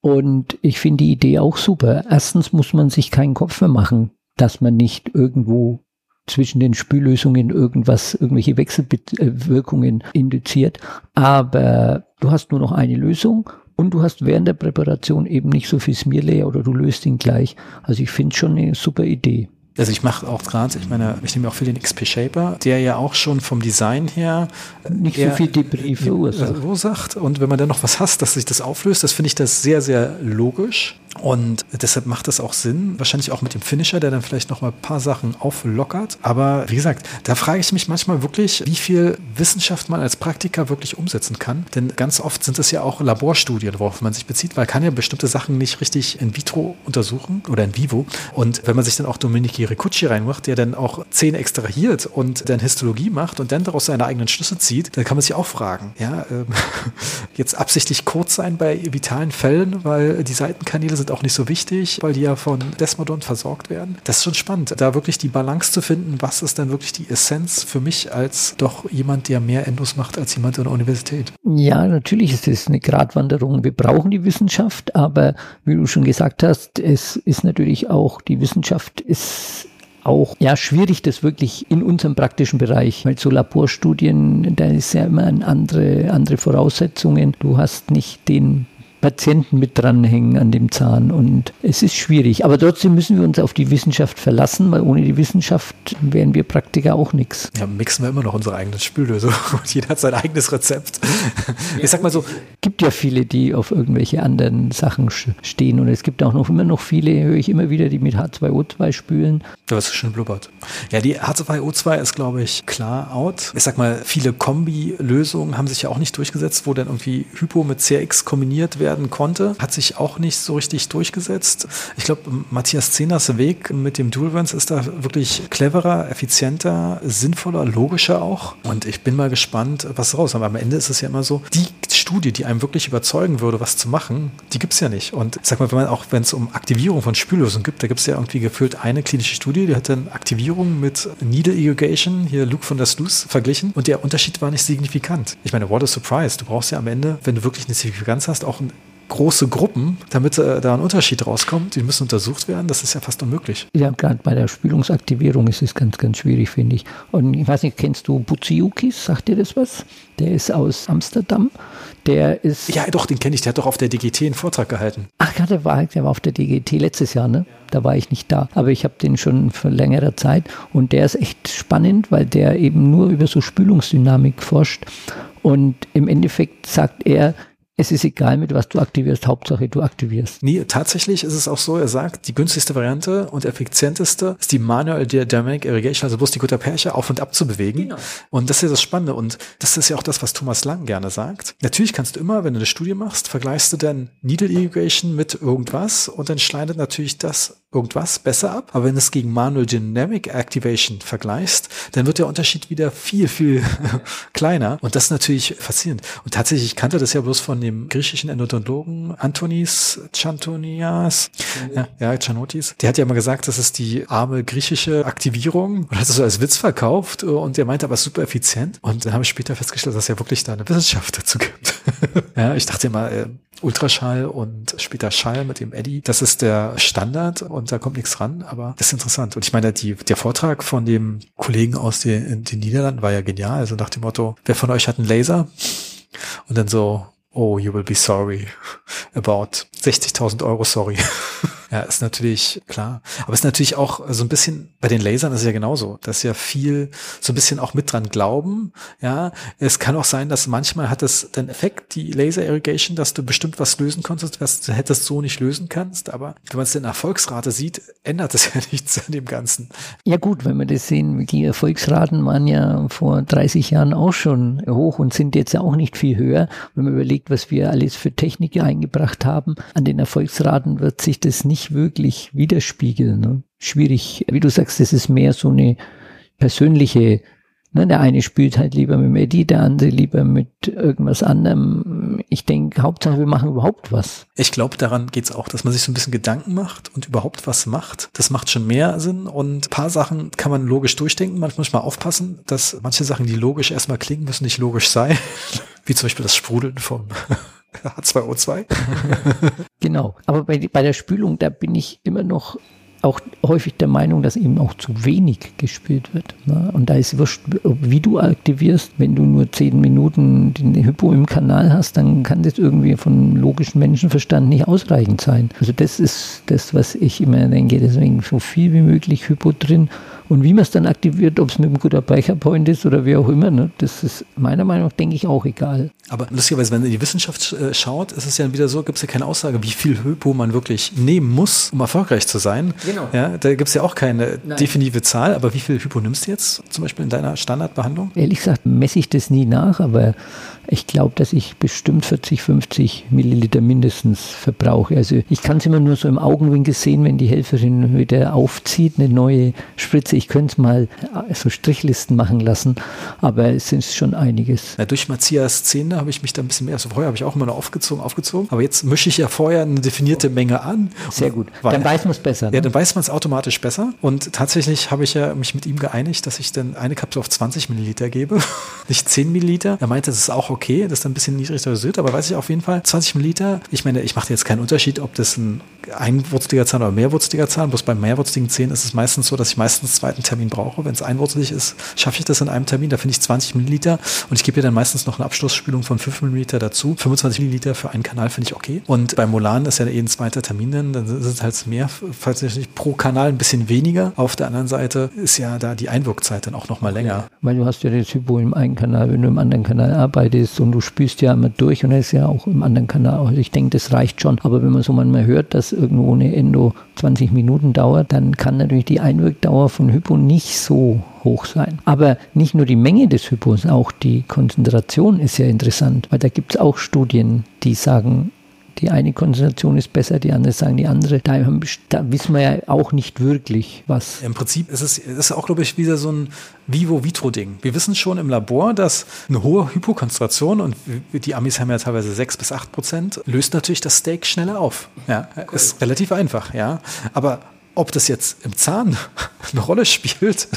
B: Und ich finde die Idee auch super. Erstens muss man sich keinen Kopf mehr machen, dass man nicht irgendwo zwischen den Spüllösungen irgendwas, irgendwelche Wechselwirkungen induziert. Aber du hast nur noch eine Lösung und du hast während der Präparation eben nicht so viel Smearlayer oder du löst ihn gleich. Also ich finde schon eine super Idee.
A: Also ich mache auch gerade, ich meine, ich nehme auch für den XP Shaper, der ja auch schon vom Design her
B: nicht so viel Debris verursacht.
A: verursacht. Und wenn man dann noch was hasst, dass sich das auflöst, das finde ich das sehr, sehr logisch. Und deshalb macht das auch Sinn, wahrscheinlich auch mit dem Finisher, der dann vielleicht noch mal ein paar Sachen auflockert. Aber wie gesagt, da frage ich mich manchmal wirklich, wie viel Wissenschaft man als Praktiker wirklich umsetzen kann. Denn ganz oft sind es ja auch Laborstudien, worauf man sich bezieht, weil kann ja bestimmte Sachen nicht richtig in vitro untersuchen oder in vivo. Und wenn man sich dann auch Domenici Ricucci reinmacht, der dann auch Zähne extrahiert und dann Histologie macht und dann daraus seine eigenen Schlüsse zieht, dann kann man sich auch fragen, ja, ähm, jetzt absichtlich kurz sein bei vitalen Fällen, weil die Seitenkanäle sind auch nicht so wichtig, weil die ja von Desmodon versorgt werden. Das ist schon spannend, da wirklich die Balance zu finden, was ist denn wirklich die Essenz für mich als doch jemand, der mehr Endos macht als jemand in der Universität.
B: Ja, natürlich ist es eine Gratwanderung. Wir brauchen die Wissenschaft, aber wie du schon gesagt hast, es ist natürlich auch, die Wissenschaft ist auch ja schwierig, das wirklich in unserem praktischen Bereich, weil so Laborstudien, da ist ja immer andere, andere Voraussetzungen. Du hast nicht den Patienten mit dranhängen an dem Zahn und es ist schwierig. Aber trotzdem müssen wir uns auf die Wissenschaft verlassen, weil ohne die Wissenschaft wären wir Praktiker auch nichts.
A: Ja, mixen wir immer noch unsere eigene Spüllösung und jeder hat sein eigenes Rezept. Ich sag mal so.
B: Es gibt ja viele, die auf irgendwelche anderen Sachen stehen und es gibt auch noch immer noch viele, höre ich immer wieder, die mit H2O2 spülen.
A: Du hast schön blubbert. Ja, die H2O2 ist, glaube ich, klar out. Ich sag mal, viele Kombi-Lösungen haben sich ja auch nicht durchgesetzt, wo dann irgendwie Hypo mit CX kombiniert werden werden konnte, hat sich auch nicht so richtig durchgesetzt. Ich glaube, Matthias Zehners Weg mit dem Dual Runs ist da wirklich cleverer, effizienter, sinnvoller, logischer auch. Und ich bin mal gespannt, was raus. Aber am Ende ist es ja immer so, die Studie, die einem wirklich überzeugen würde, was zu machen, die gibt es ja nicht. Und sag mal, wenn man auch, wenn es um Aktivierung von Spüllösungen gibt, da gibt es ja irgendwie gefühlt eine klinische Studie, die hat dann Aktivierung mit Needle Irrigation, hier Luke von der Sluice, verglichen. Und der Unterschied war nicht signifikant. Ich meine, what a surprise. Du brauchst ja am Ende, wenn du wirklich eine Signifikanz hast, auch ein große Gruppen, damit äh, da ein Unterschied rauskommt. Die müssen untersucht werden. Das ist ja fast unmöglich.
B: Ja, gerade bei der Spülungsaktivierung ist es ganz, ganz schwierig, finde ich. Und ich weiß nicht, kennst du Buziukis? Sagt dir das was? Der ist aus Amsterdam. Der ist.
A: Ja, doch, den kenne ich. Der hat doch auf der DGT einen Vortrag gehalten.
B: Ach ja, der war, der war auf der DGT letztes Jahr, ne? Da war ich nicht da. Aber ich habe den schon für längere Zeit. Und der ist echt spannend, weil der eben nur über so Spülungsdynamik forscht. Und im Endeffekt sagt er, es ist egal, mit was du aktivierst, Hauptsache du aktivierst.
A: Nee, tatsächlich ist es auch so, er sagt, die günstigste Variante und effizienteste ist die Manual Dynamic Irrigation, also bloß die Gutterperche auf und ab zu bewegen. Genau. Und das ist ja das Spannende und das ist ja auch das, was Thomas Lang gerne sagt. Natürlich kannst du immer, wenn du eine Studie machst, vergleichst du dann Needle Irrigation mit irgendwas und dann schneidet natürlich das irgendwas besser ab. Aber wenn du es gegen Manual Dynamic Activation vergleichst, dann wird der Unterschied wieder viel, viel kleiner. Und das ist natürlich faszinierend. Und tatsächlich, ich kannte das ja bloß von dem griechischen Endodontologen Antonis Chantonias, ja, ja, Chanotis, der hat ja mal gesagt, das ist die arme griechische Aktivierung und hat es so als Witz verkauft und der meinte aber super effizient und dann habe ich später festgestellt, dass es ja wirklich da eine Wissenschaft dazu gibt. ja, ich dachte immer, äh, Ultraschall und später Schall mit dem Eddy. Das ist der Standard und da kommt nichts ran, aber das ist interessant. Und ich meine, die, der Vortrag von dem Kollegen aus den, den Niederlanden war ja genial. Also nach dem Motto, wer von euch hat einen Laser? Und dann so, oh, you will be sorry about 60.000 Euro, sorry. Ja, ist natürlich klar. Aber ist natürlich auch so ein bisschen, bei den Lasern ist es ja genauso, dass ja viel so ein bisschen auch mit dran glauben. Ja, es kann auch sein, dass manchmal hat es den Effekt, die Laser Irrigation, dass du bestimmt was lösen konntest, was du hättest so nicht lösen kannst. Aber wenn man es in Erfolgsrate sieht, ändert es ja nichts an dem Ganzen.
B: Ja gut, wenn wir das sehen, die Erfolgsraten waren ja vor 30 Jahren auch schon hoch und sind jetzt ja auch nicht viel höher. Wenn man überlegt, was wir alles für Technik eingebracht haben, an den Erfolgsraten wird sich das nicht nicht wirklich widerspiegeln. Ne? Schwierig, wie du sagst, das ist mehr so eine persönliche, ne? der eine spielt halt lieber mit dem Eddie, der andere lieber mit irgendwas anderem. Ich denke, Hauptsache, wir machen überhaupt was.
A: Ich glaube, daran geht's auch, dass man sich so ein bisschen Gedanken macht und überhaupt was macht. Das macht schon mehr Sinn und paar Sachen kann man logisch durchdenken. Manchmal muss man aufpassen, dass manche Sachen, die logisch erstmal klingen, müssen nicht logisch sein. Wie zum Beispiel das Sprudeln vom H2O2.
B: genau. Aber bei, bei der Spülung, da bin ich immer noch auch häufig der Meinung, dass eben auch zu wenig gespielt wird. Ne? Und da ist wurscht, wie du aktivierst, wenn du nur zehn Minuten den Hypo im Kanal hast, dann kann das irgendwie von logischem Menschenverstand nicht ausreichend sein. Also das ist das, was ich immer denke. Deswegen so viel wie möglich Hypo drin und wie man es dann aktiviert, ob es mit einem guter Speicherpoint ist oder wie auch immer, ne, das ist meiner Meinung nach, denke ich, auch egal.
A: Aber lustigerweise, wenn man in die Wissenschaft äh, schaut, ist es ja wieder so, gibt es ja keine Aussage, wie viel Hypo man wirklich nehmen muss, um erfolgreich zu sein. Genau. Ja, da gibt es ja auch keine Nein. definitive Zahl, aber wie viel Hypo nimmst du jetzt zum Beispiel in deiner Standardbehandlung?
B: Ehrlich gesagt messe ich das nie nach, aber ich glaube, dass ich bestimmt 40, 50 Milliliter mindestens verbrauche. Also ich kann es immer nur so im Augenwinkel sehen, wenn die Helferin wieder aufzieht, eine neue Spritze. Ich könnte es mal äh, so Strichlisten machen lassen, aber es sind schon einiges.
A: Ja, durch Matthias Zähne habe ich mich da ein bisschen mehr, also vorher habe ich auch immer noch aufgezogen, aufgezogen, aber jetzt mische ich ja vorher eine definierte Menge an.
B: Sehr gut. Dann weiß man es besser.
A: Ne? Ja, dann weiß man es automatisch besser und tatsächlich habe ich ja mich mit ihm geeinigt, dass ich dann eine Kapsel auf 20 Milliliter gebe, nicht 10 Milliliter. Er meinte, das ist auch okay, das ist ein bisschen niedrig dosiert, aber weiß ich auf jeden Fall, 20 Milliliter, ich meine, ich mache jetzt keinen Unterschied, ob das ein einwurzeliger Zahn oder mehrwurzeliger Zahn, bloß bei mehrwurzeligen Zähnen ist es meistens so, dass ich meistens einen zweiten Termin brauche. Wenn es einwurzelig ist, schaffe ich das in einem Termin, da finde ich 20 Milliliter und ich gebe ihr dann meistens noch eine Abschlussspülung von 5 Milliliter dazu. 25 Milliliter für einen Kanal finde ich okay. Und bei Molan ist ja eh ein zweiter Termin, dann, dann ist es halt mehr, falls nicht pro Kanal ein bisschen weniger. Auf der anderen Seite ist ja da die Einwirkzeit dann auch noch mal länger.
B: Weil du hast ja das Hypo im einen Kanal, wenn du im anderen Kanal arbeitest und du spürst ja immer durch und er ist ja auch im anderen Kanal. Also ich denke, das reicht schon. Aber wenn man so manchmal hört, dass irgendwo eine Endo 20 Minuten dauert, dann kann natürlich die Einwirkdauer von Hypo nicht so hoch sein. Aber nicht nur die Menge des Hypos, auch die Konzentration ist ja interessant, weil da gibt es auch Studien, die sagen, die eine Konzentration ist besser, die andere sagen die andere. Da, da wissen wir ja auch nicht wirklich, was.
A: Im Prinzip ist es ist auch, glaube ich, wieder so ein Vivo-Vitro-Ding. Wir wissen schon im Labor, dass eine hohe Hypokonzentration und die Amis haben ja teilweise sechs bis acht Prozent, löst natürlich das Steak schneller auf. Ja, ist relativ einfach, ja. Aber ob das jetzt im Zahn eine Rolle spielt,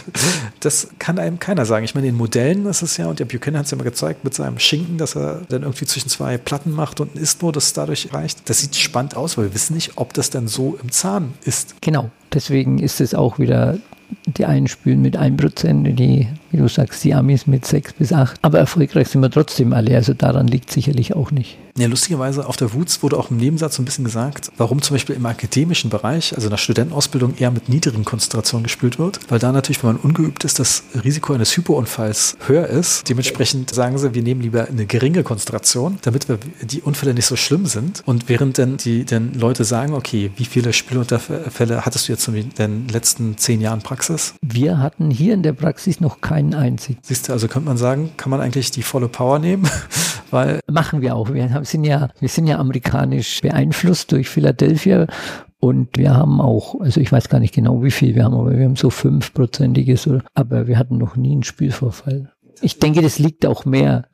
A: das kann einem keiner sagen. Ich meine, in Modellen ist es ja, und der Buchanan hat es ja mal gezeigt mit seinem Schinken, dass er dann irgendwie zwischen zwei Platten macht und ein Istmo, das dadurch reicht. Das sieht spannend aus, weil wir wissen nicht, ob das dann so im Zahn ist.
B: Genau, deswegen ist es auch wieder die einen spülen mit 1%, die, wie du sagst, die Amis mit 6 bis 8. Aber erfolgreich sind wir trotzdem alle. Also daran liegt sicherlich auch nicht.
A: Ja, lustigerweise auf der WUZ wurde auch im Nebensatz so ein bisschen gesagt, warum zum Beispiel im akademischen Bereich, also in der Studentenausbildung, eher mit niedrigen Konzentrationen gespült wird. Weil da natürlich, wenn man ungeübt ist, das Risiko eines Hypounfalls höher ist. Dementsprechend sagen sie, wir nehmen lieber eine geringe Konzentration, damit wir die Unfälle nicht so schlimm sind. Und während dann die dann Leute sagen, okay, wie viele Spülunterfälle hattest du jetzt in den letzten zehn Jahren Praxis?
B: Wir hatten hier in der Praxis noch keinen einzigen.
A: Siehst du, also könnte man sagen, kann man eigentlich die volle Power nehmen? Weil
B: Machen wir auch. Wir sind ja, wir sind ja amerikanisch beeinflusst durch Philadelphia und wir haben auch, also ich weiß gar nicht genau wie viel wir haben, aber wir haben so fünfprozentiges, aber wir hatten noch nie einen Spielvorfall. Ich denke, das liegt auch mehr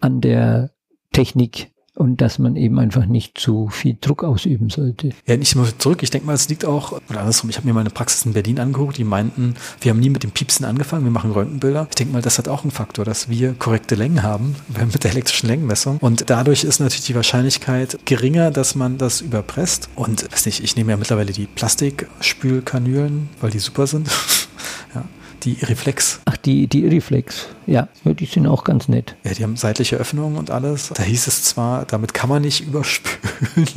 B: an der Technik und dass man eben einfach nicht zu viel Druck ausüben sollte.
A: Ja, nicht nur zurück. Ich denke mal, es liegt auch, oder andersrum, ich habe mir mal eine Praxis in Berlin angeguckt, die meinten, wir haben nie mit dem Piepsen angefangen, wir machen Röntgenbilder. Ich denke mal, das hat auch einen Faktor, dass wir korrekte Längen haben mit der elektrischen Längenmessung. Und dadurch ist natürlich die Wahrscheinlichkeit geringer, dass man das überpresst. Und weiß nicht, ich nehme ja mittlerweile die Plastikspülkanülen, weil die super sind. ja die Reflex.
B: Ach, die, die Reflex. Ja, die sind auch ganz nett.
A: Ja, die haben seitliche Öffnungen und alles. Da hieß es zwar, damit kann man nicht überspülen.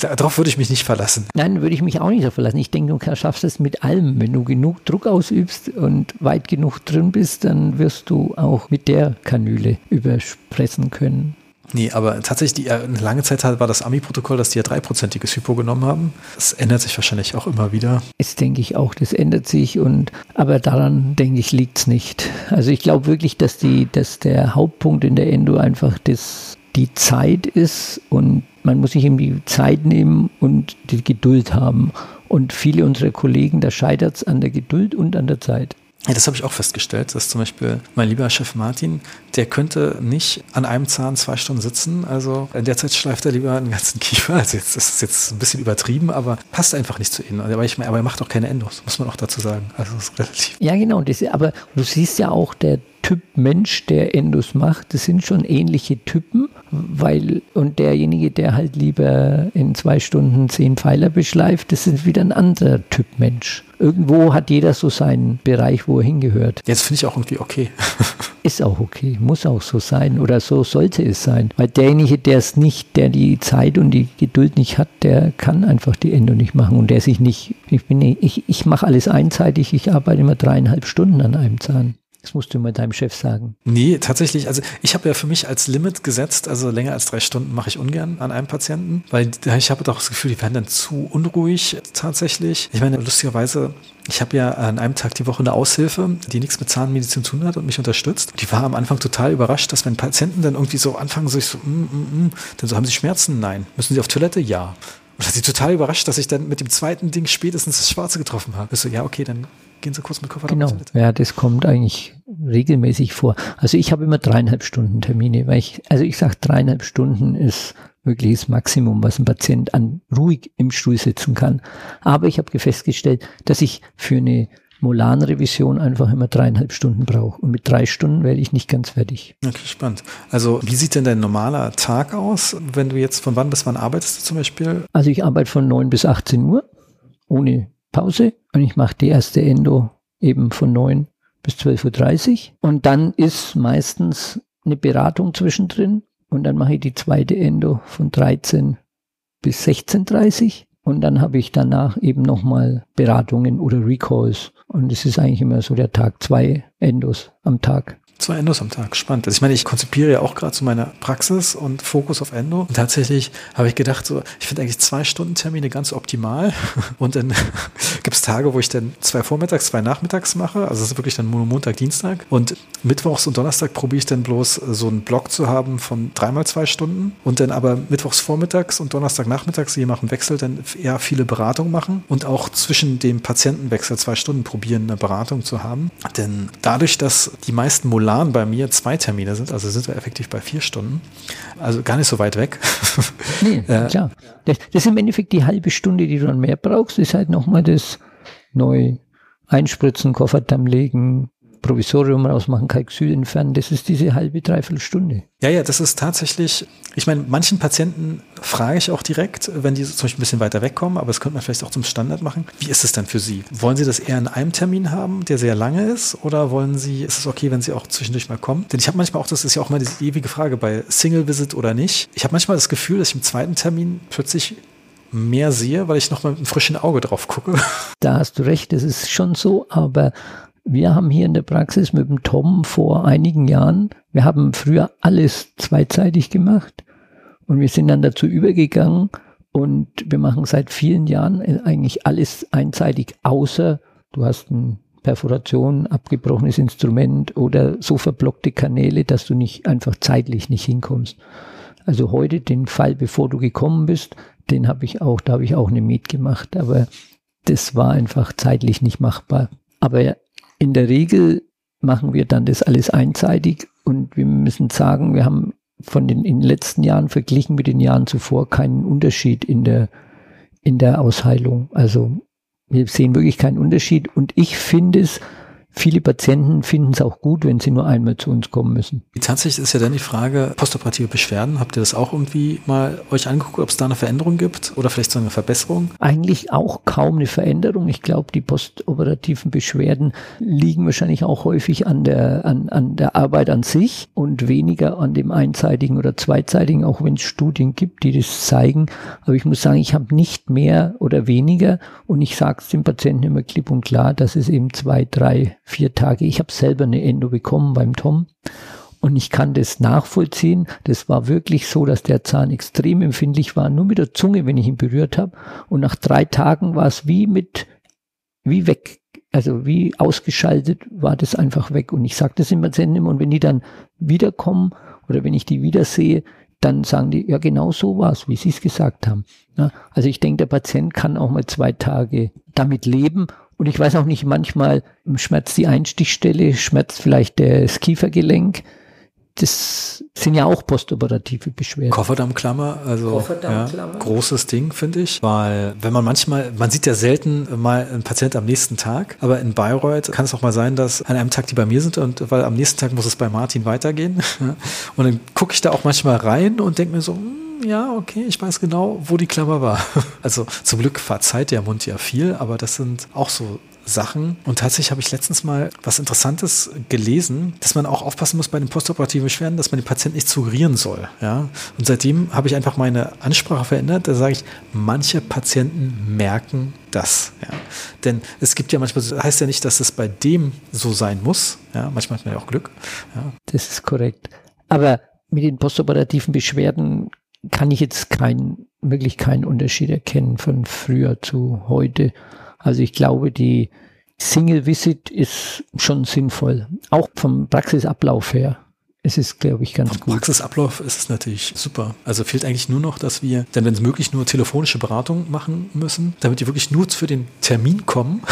A: Darauf würde ich mich nicht verlassen.
B: Nein, würde ich mich auch nicht so verlassen. Ich denke, du schaffst es mit allem. Wenn du genug Druck ausübst und weit genug drin bist, dann wirst du auch mit der Kanüle überspressen können.
A: Nee, aber tatsächlich, die, eine lange Zeit war das Ami-Protokoll, dass die ja dreiprozentiges Hypo genommen haben. Das ändert sich wahrscheinlich auch immer wieder.
B: Das denke ich auch, das ändert sich und aber daran, denke ich, liegt es nicht. Also ich glaube wirklich, dass die, dass der Hauptpunkt in der Endo einfach das, die Zeit ist und man muss sich eben die Zeit nehmen und die Geduld haben. Und viele unserer Kollegen, da scheitert es an der Geduld und an der Zeit.
A: Ja, das habe ich auch festgestellt, dass zum Beispiel mein lieber Chef Martin, der könnte nicht an einem Zahn zwei Stunden sitzen. Also in der Zeit schleift er lieber einen ganzen Kiefer. Also jetzt das ist jetzt ein bisschen übertrieben, aber passt einfach nicht zu ihm. Aber, ich, aber er macht auch keine Endos, muss man auch dazu sagen. Also ist relativ.
B: Ja, genau. Das, aber du siehst ja auch, der Typ Mensch, der Endos macht, das sind schon ähnliche Typen, weil, und derjenige, der halt lieber in zwei Stunden zehn Pfeiler beschleift, das ist wieder ein anderer Typ Mensch irgendwo hat jeder so seinen Bereich, wo er hingehört.
A: Jetzt finde ich auch irgendwie okay.
B: ist auch okay, muss auch so sein oder so sollte es sein. Weil derjenige, der es nicht, der die Zeit und die Geduld nicht hat, der kann einfach die Endo nicht machen und der sich nicht, ich bin, ich, ich mache alles einseitig, ich arbeite immer dreieinhalb Stunden an einem Zahn. Das musst du mal deinem Chef sagen.
A: Nee, tatsächlich. Also ich habe ja für mich als Limit gesetzt, also länger als drei Stunden mache ich ungern an einem Patienten, weil ich habe doch das Gefühl, die werden dann zu unruhig tatsächlich. Ich meine, lustigerweise, ich habe ja an einem Tag die Woche eine Aushilfe, die nichts mit Zahnmedizin zu tun hat und mich unterstützt. Die war am Anfang total überrascht, dass wenn Patienten dann irgendwie so anfangen, sich so, mm, mm, mm, dann so, haben sie Schmerzen? Nein. Müssen sie auf Toilette? Ja. Und hat sie total überrascht, dass ich dann mit dem zweiten Ding spätestens das Schwarze getroffen habe. Ich so, ja, okay, dann gehen Sie kurz mit Koffer.
B: Genau, ja, das kommt eigentlich regelmäßig vor. Also ich habe immer dreieinhalb Stunden Termine, weil ich, also ich sage dreieinhalb Stunden ist wirklich das Maximum, was ein Patient an ruhig im Stuhl sitzen kann. Aber ich habe festgestellt, dass ich für eine Molan-Revision einfach immer dreieinhalb Stunden brauche. Und mit drei Stunden werde ich nicht ganz fertig.
A: Okay, spannend. Also wie sieht denn dein normaler Tag aus, wenn du jetzt von wann bis wann arbeitest du zum Beispiel?
B: Also ich arbeite von neun bis 18 Uhr, ohne Pause. Und ich mache die erste Endo eben von neun bis 12.30 Uhr. Und dann ist meistens eine Beratung zwischendrin. Und dann mache ich die zweite Endo von 13 bis 16.30 Uhr. Und dann habe ich danach eben nochmal Beratungen oder Recalls. Und es ist eigentlich immer so der Tag, zwei Endos am Tag.
A: Zwei Endos am Tag, spannend. Also ich meine, ich konzipiere ja auch gerade zu meiner Praxis und Fokus auf Endo. Und tatsächlich habe ich gedacht, so, ich finde eigentlich zwei Stunden Termine ganz optimal. Und dann gibt es Tage, wo ich dann zwei Vormittags, zwei Nachmittags mache. Also es ist wirklich dann Montag, Dienstag. Und Mittwochs und Donnerstag probiere ich dann bloß so einen Block zu haben von dreimal zwei Stunden. Und dann aber Mittwochs vormittags und Donnerstag nachmittags, je nach dem Wechsel, dann eher viele Beratungen machen und auch zwischen dem Patientenwechsel zwei Stunden probieren, eine Beratung zu haben. Denn dadurch, dass die meisten Molar Plan bei mir zwei Termine sind, also sind wir effektiv bei vier Stunden. Also gar nicht so weit weg.
B: Nee, äh, klar. Das, das, ist im Endeffekt die halbe Stunde, die du dann mehr brauchst, ist halt nochmal das neu einspritzen, Kofferdamm legen, Provisorium rausmachen, Kalkül entfernen, das ist diese halbe, dreiviertel Stunde.
A: Ja, ja, das ist tatsächlich, ich meine, manchen Patienten frage ich auch direkt, wenn die zum Beispiel ein bisschen weiter wegkommen, aber das könnte man vielleicht auch zum Standard machen. Wie ist es denn für Sie? Wollen Sie das eher in einem Termin haben, der sehr lange ist, oder wollen Sie, ist es okay, wenn Sie auch zwischendurch mal kommen? Denn ich habe manchmal auch, das ist ja auch mal die ewige Frage bei Single Visit oder nicht. Ich habe manchmal das Gefühl, dass ich im zweiten Termin plötzlich mehr sehe, weil ich noch mal mit einem frischen Auge drauf gucke.
B: Da hast du recht, das ist schon so, aber wir haben hier in der Praxis mit dem Tom vor einigen Jahren, wir haben früher alles zweizeitig gemacht und wir sind dann dazu übergegangen und wir machen seit vielen Jahren eigentlich alles einseitig, außer du hast eine Perforation, abgebrochenes Instrument oder so verblockte Kanäle, dass du nicht einfach zeitlich nicht hinkommst. Also heute den Fall, bevor du gekommen bist, den habe ich auch, da habe ich auch eine Miet gemacht, aber das war einfach zeitlich nicht machbar. Aber in der Regel machen wir dann das alles einseitig und wir müssen sagen, wir haben von den, in den letzten Jahren verglichen mit den Jahren zuvor keinen Unterschied in der, in der Ausheilung. Also wir sehen wirklich keinen Unterschied und ich finde es Viele Patienten finden es auch gut, wenn sie nur einmal zu uns kommen müssen.
A: Tatsächlich ist ja dann die Frage, postoperative Beschwerden, habt ihr das auch irgendwie mal euch angeguckt, ob es da eine Veränderung gibt oder vielleicht so eine Verbesserung?
B: Eigentlich auch kaum eine Veränderung. Ich glaube, die postoperativen Beschwerden liegen wahrscheinlich auch häufig an der, an, an der Arbeit an sich und weniger an dem einseitigen oder zweiseitigen, auch wenn es Studien gibt, die das zeigen. Aber ich muss sagen, ich habe nicht mehr oder weniger und ich sage es dem Patienten immer klipp und klar, dass es eben zwei, drei vier Tage. Ich habe selber eine Endo bekommen beim Tom und ich kann das nachvollziehen. Das war wirklich so, dass der Zahn extrem empfindlich war, nur mit der Zunge, wenn ich ihn berührt habe. Und nach drei Tagen war es wie mit, wie weg, also wie ausgeschaltet war das einfach weg. Und ich sage das immer immer. Und wenn die dann wiederkommen oder wenn ich die wiedersehe, dann sagen die, ja genau so war es, wie sie es gesagt haben. Ja, also ich denke, der Patient kann auch mal zwei Tage damit leben und ich weiß auch nicht, manchmal schmerzt die Einstichstelle, schmerzt vielleicht das Kiefergelenk. Das sind ja auch postoperative Beschwerden.
A: Kofferdammklammer, also Kofferdammklammer. Ja, großes Ding, finde ich, weil wenn man manchmal, man sieht ja selten mal einen Patient am nächsten Tag, aber in Bayreuth kann es auch mal sein, dass an einem Tag die bei mir sind und weil am nächsten Tag muss es bei Martin weitergehen. Und dann gucke ich da auch manchmal rein und denke mir so, hm, ja, okay, ich weiß genau, wo die Klammer war. Also zum Glück verzeiht der Mund ja viel, aber das sind auch so Sachen. Und tatsächlich habe ich letztens mal was Interessantes gelesen, dass man auch aufpassen muss bei den postoperativen Beschwerden, dass man den Patienten nicht suggerieren soll. Ja? Und seitdem habe ich einfach meine Ansprache verändert. Da sage ich, manche Patienten merken das. Ja? Denn es gibt ja manchmal, das heißt ja nicht, dass es bei dem so sein muss. Ja? Manchmal hat man ja auch Glück. Ja?
B: Das ist korrekt. Aber mit den postoperativen Beschwerden kann ich jetzt kein, wirklich keinen Unterschied erkennen von früher zu heute. Also ich glaube, die Single Visit ist schon sinnvoll. Auch vom Praxisablauf her es ist, glaube ich, ganz Vom gut.
A: Praxisablauf ist es natürlich super. Also fehlt eigentlich nur noch, dass wir dann, wenn es möglich, nur telefonische Beratung machen müssen, damit die wirklich nur für den Termin kommen.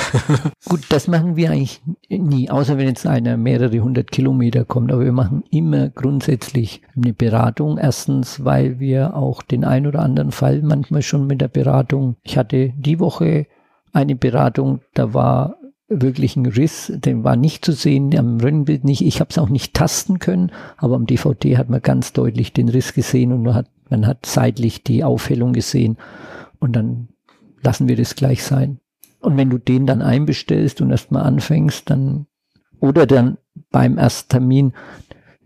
B: gut, das machen wir eigentlich nie, außer wenn jetzt einer mehrere hundert Kilometer kommt. Aber wir machen immer grundsätzlich eine Beratung. Erstens, weil wir auch den ein oder anderen Fall manchmal schon mit der Beratung. Ich hatte die Woche eine Beratung, da war wirklich ein Riss, den war nicht zu sehen, am Röntgenbild nicht. Ich habe es auch nicht tasten können, aber am DVD hat man ganz deutlich den Riss gesehen und man hat, man hat seitlich die Aufhellung gesehen und dann lassen wir das gleich sein. Und wenn du den dann einbestellst und erstmal anfängst, dann oder dann beim ersten Termin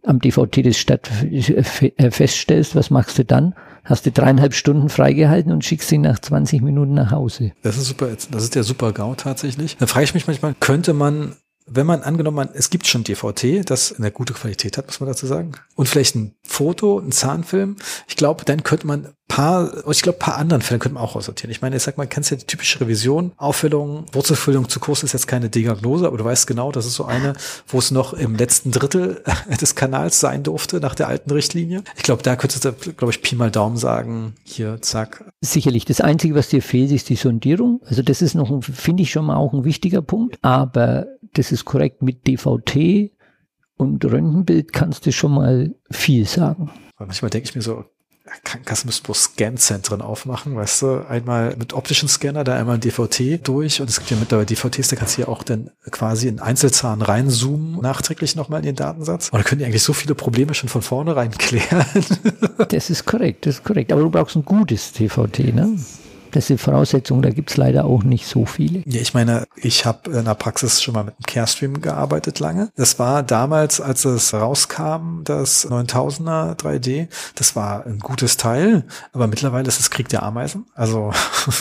B: am DVD das statt, äh, feststellst, was machst du dann? Hast du dreieinhalb Stunden freigehalten und schickst ihn nach 20 Minuten nach Hause.
A: Das ist super, das ist der super GAU tatsächlich. Da frage ich mich manchmal, könnte man wenn man angenommen es gibt schon DVT, das eine gute Qualität hat, muss man dazu sagen, und vielleicht ein Foto, ein Zahnfilm, ich glaube, dann könnte man paar, ich glaube, paar anderen Fällen könnte man auch aussortieren. Ich meine, ich sag mal, kennst ja die typische Revision, Auffüllung, Wurzelfüllung zu kurz ist jetzt keine Diagnose, aber du weißt genau, das ist so eine, wo es noch im letzten Drittel des Kanals sein durfte nach der alten Richtlinie. Ich glaube, da könntest du, glaube ich, Pi mal Daumen sagen, hier, zack.
B: Sicherlich. Das Einzige, was dir fehlt, ist die Sondierung. Also das ist noch, finde ich schon mal auch ein wichtiger Punkt. Aber das ist korrekt mit DVT und Röntgenbild kannst du schon mal viel sagen.
A: Weil manchmal denke ich mir so, Krankenkassen müssen bloß Scanzentren aufmachen, weißt du, einmal mit optischen Scanner, da einmal ein DVT durch und es gibt ja mittlerweile DVTs, da kannst du ja auch dann quasi in Einzelzahn reinzoomen, nachträglich nochmal in den Datensatz. Und da können die eigentlich so viele Probleme schon von vornherein klären.
B: das ist korrekt, das ist korrekt. Aber du brauchst ein gutes DVT, ne? Das ist Voraussetzung, da gibt's leider auch nicht so viele.
A: Ja, ich meine, ich habe in der Praxis schon mal mit einem Carestream gearbeitet lange. Das war damals, als es rauskam, das 9000er 3D, das war ein gutes Teil, aber mittlerweile ist es Krieg der Ameisen. Also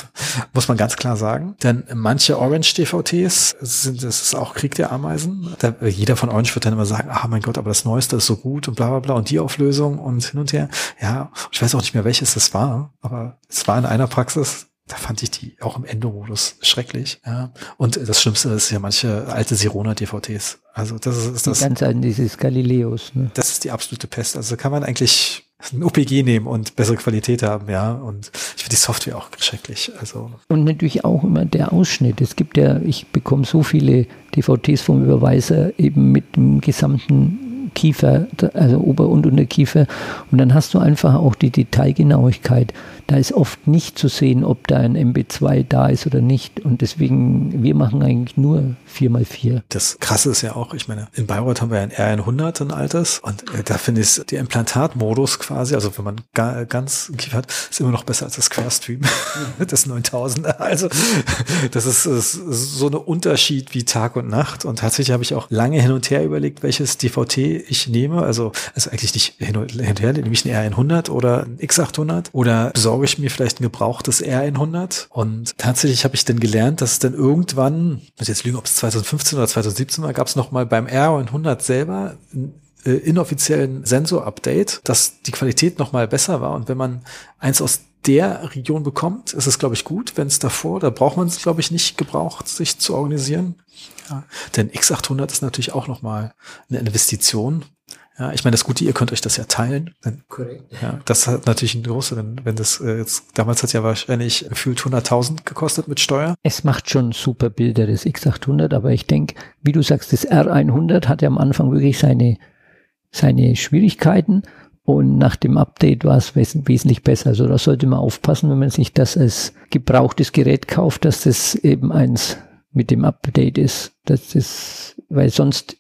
A: muss man ganz klar sagen. Denn manche Orange DVTs sind, das ist auch Krieg der Ameisen. Da, jeder von Orange wird dann immer sagen, ah mein Gott, aber das Neueste ist so gut und bla bla bla und die Auflösung und hin und her. Ja, ich weiß auch nicht mehr, welches das war, aber es war in einer Praxis, da fand ich die auch im Endomodus schrecklich. Ja. Und das Schlimmste ist ja manche alte Sirona-DVTs. Also das ist, ist das.
B: Ganz alten, dieses Galileos. Ne?
A: Das ist die absolute Pest. Also kann man eigentlich ein OPG nehmen und bessere Qualität haben, ja. Und ich finde die Software auch schrecklich. Also.
B: Und natürlich auch immer der Ausschnitt. Es gibt ja, ich bekomme so viele DVTs vom Überweiser eben mit dem gesamten Kiefer, also Ober- und Unterkiefer. Und dann hast du einfach auch die Detailgenauigkeit. Da ist oft nicht zu sehen, ob da ein MB2 da ist oder nicht. Und deswegen, wir machen eigentlich nur 4x4.
A: Das Krasse ist ja auch, ich meine, in Bayreuth haben wir ein R100, ein altes. Und äh, da finde ich der Implantatmodus quasi, also wenn man ga, ganz Kiefer hat, ist immer noch besser als das Querstream, das 9000er. Also das ist, ist so ein Unterschied wie Tag und Nacht. Und tatsächlich habe ich auch lange hin und her überlegt, welches DVT ich nehme. Also, also eigentlich nicht hin und her, nehme ich ein R100 oder ein X800 oder besorge ich mir vielleicht ein gebrauchtes R100. Und tatsächlich habe ich dann gelernt, dass es dann irgendwann, muss jetzt lügen, ob es 2015 oder 2017 war, gab es noch mal beim R100 selber äh, inoffiziellen Sensor-Update, dass die Qualität noch mal besser war. Und wenn man eins aus der Region bekommt, ist es, glaube ich, gut. Wenn es davor, da braucht man es, glaube ich, nicht gebraucht, sich zu organisieren. Ja. Denn X800 ist natürlich auch noch mal eine Investition. Ja, ich meine, das Gute, ihr könnt euch das ja teilen. Korrekt. Ja, das hat natürlich einen großen, wenn das äh, jetzt, damals hat ja wahrscheinlich gefühlt 100.000 gekostet mit Steuer.
B: Es macht schon super Bilder, das X800, aber ich denke, wie du sagst, das R100 hatte am Anfang wirklich seine, seine Schwierigkeiten und nach dem Update war es wes wesentlich besser. Also da sollte man aufpassen, wenn man sich das als gebrauchtes Gerät kauft, dass das eben eins mit dem Update ist. Das ist, weil sonst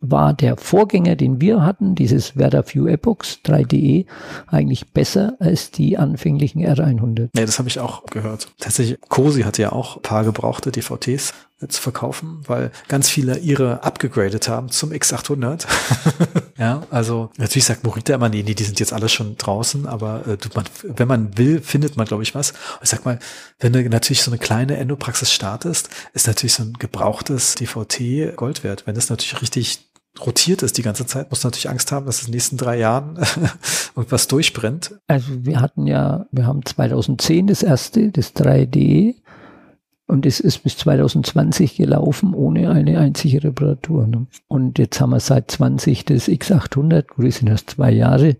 B: war der Vorgänger, den wir hatten, dieses Verda View Epochs 3DE, eigentlich besser als die anfänglichen R100.
A: Ja, das habe ich auch gehört. Tatsächlich, Cosi hatte ja auch ein paar gebrauchte DVTs zu verkaufen, weil ganz viele ihre abgegradet haben zum X800. ja, also natürlich sagt Morita immer, nee, nee, die sind jetzt alle schon draußen, aber äh, man, wenn man will, findet man, glaube ich, was. Und ich sag mal, wenn du natürlich so eine kleine Endopraxis startest, ist natürlich so ein gebrauchtes DVT Gold wert. Wenn das natürlich richtig rotiert ist die ganze Zeit, muss natürlich Angst haben, dass in den nächsten drei Jahren irgendwas durchbrennt.
B: Also wir hatten ja, wir haben 2010 das erste, das 3D und es ist bis 2020 gelaufen ohne eine einzige Reparatur. Ne? Und jetzt haben wir seit 20 das X800, gut, das sind erst zwei Jahre,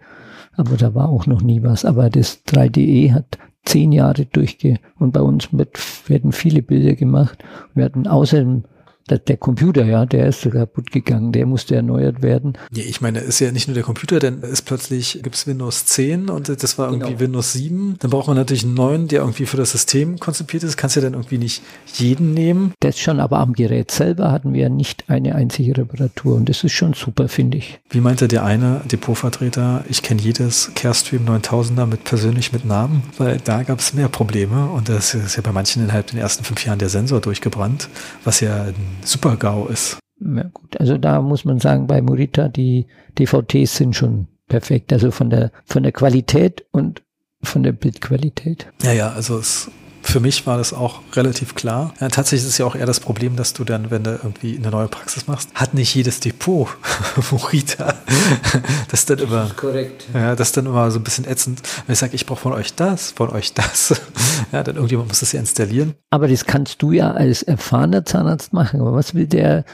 B: aber da war auch noch nie was. Aber das 3DE hat zehn Jahre durchge und bei uns wird, werden viele Bilder gemacht. Wir hatten außerdem der, der Computer, ja, der ist kaputt gegangen, der musste erneuert werden.
A: Ja, ich meine, ist ja nicht nur der Computer, denn ist plötzlich gibt's Windows 10 und das war irgendwie genau. Windows 7. Dann braucht man natürlich einen neuen, der irgendwie für das System konzipiert ist. Kannst ja dann irgendwie nicht jeden nehmen.
B: Das schon, aber am Gerät selber hatten wir nicht eine einzige Reparatur und das ist schon super, finde ich.
A: Wie meinte der eine Depotvertreter, ich kenne jedes Carestream 9000er mit persönlich mit Namen, weil da gab es mehr Probleme und das ist ja bei manchen innerhalb den ersten fünf Jahren der Sensor durchgebrannt, was ja Super-GAU ist.
B: Ja, gut, also da muss man sagen, bei Morita, die DVTs sind schon perfekt, also von der, von der Qualität und von der Bildqualität.
A: Ja, ja, also es für mich war das auch relativ klar. Ja, tatsächlich ist es ja auch eher das Problem, dass du dann, wenn du irgendwie eine neue Praxis machst, hat nicht jedes Depot Morita. das dann immer,
B: korrekt.
A: Ja, das dann immer so ein bisschen ätzend. Wenn ich sage, ich brauche von euch das, von euch das, ja, dann irgendjemand muss das ja installieren.
B: Aber das kannst du ja als erfahrener Zahnarzt machen. Aber was will der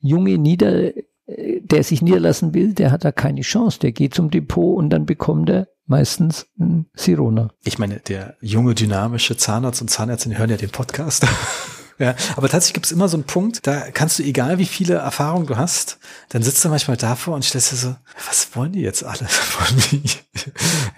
B: junge Nieder der sich niederlassen will, der hat da keine Chance. Der geht zum Depot und dann bekommt er meistens ein Sirona.
A: Ich meine, der junge, dynamische Zahnarzt und Zahnärztin hören ja den Podcast. Ja, aber tatsächlich gibt es immer so einen Punkt, da kannst du, egal wie viele Erfahrungen du hast, dann sitzt du manchmal davor und stellst dir so, was wollen die jetzt alle von mir?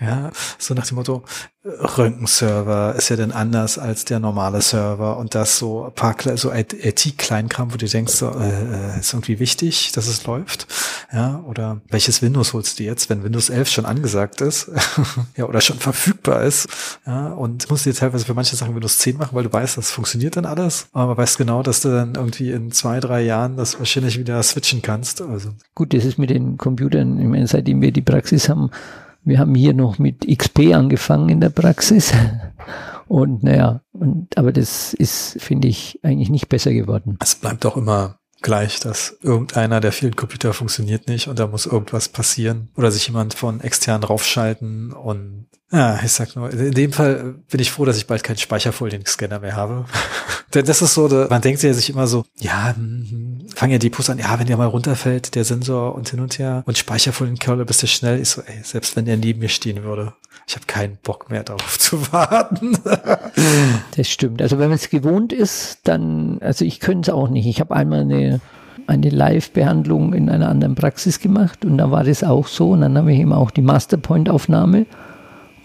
A: Ja, so nach dem Motto, Röntgenserver ist ja dann anders als der normale Server und das so ein paar so IT-Kleinkram, wo du denkst, so, äh, äh, ist irgendwie wichtig, dass es läuft. Ja, oder welches Windows holst du jetzt, wenn Windows 11 schon angesagt ist? ja, oder schon verfügbar ist. Ja, und musst dir teilweise für manche Sachen Windows 10 machen, weil du weißt, das funktioniert dann alles. Aber weißt genau, dass du dann irgendwie in zwei, drei Jahren das wahrscheinlich wieder switchen kannst. Also.
B: Gut, das ist mit den Computern, ich meine, seitdem wir die Praxis haben, wir haben hier noch mit XP angefangen in der Praxis. Und naja, und, aber das ist, finde ich, eigentlich nicht besser geworden.
A: Es bleibt auch immer gleich, dass irgendeiner der vielen Computer funktioniert nicht und da muss irgendwas passieren oder sich jemand von extern raufschalten und ja, ich sag nur, in dem Fall bin ich froh, dass ich bald keinen Speicherfolien-Scanner mehr habe. Denn das ist so, man denkt ja sich immer so, ja, hm, hm, fang ja Depots an, ja, wenn der mal runterfällt, der Sensor und hin und her und Speicherfolienkörner bist du schnell. Ich so, ey, selbst wenn der neben mir stehen würde, ich habe keinen Bock mehr darauf zu warten.
B: das stimmt. Also wenn man es gewohnt ist, dann, also ich könnte es auch nicht. Ich habe einmal eine eine Live-Behandlung in einer anderen Praxis gemacht und da war das auch so. Und dann habe ich eben auch die Masterpoint-Aufnahme.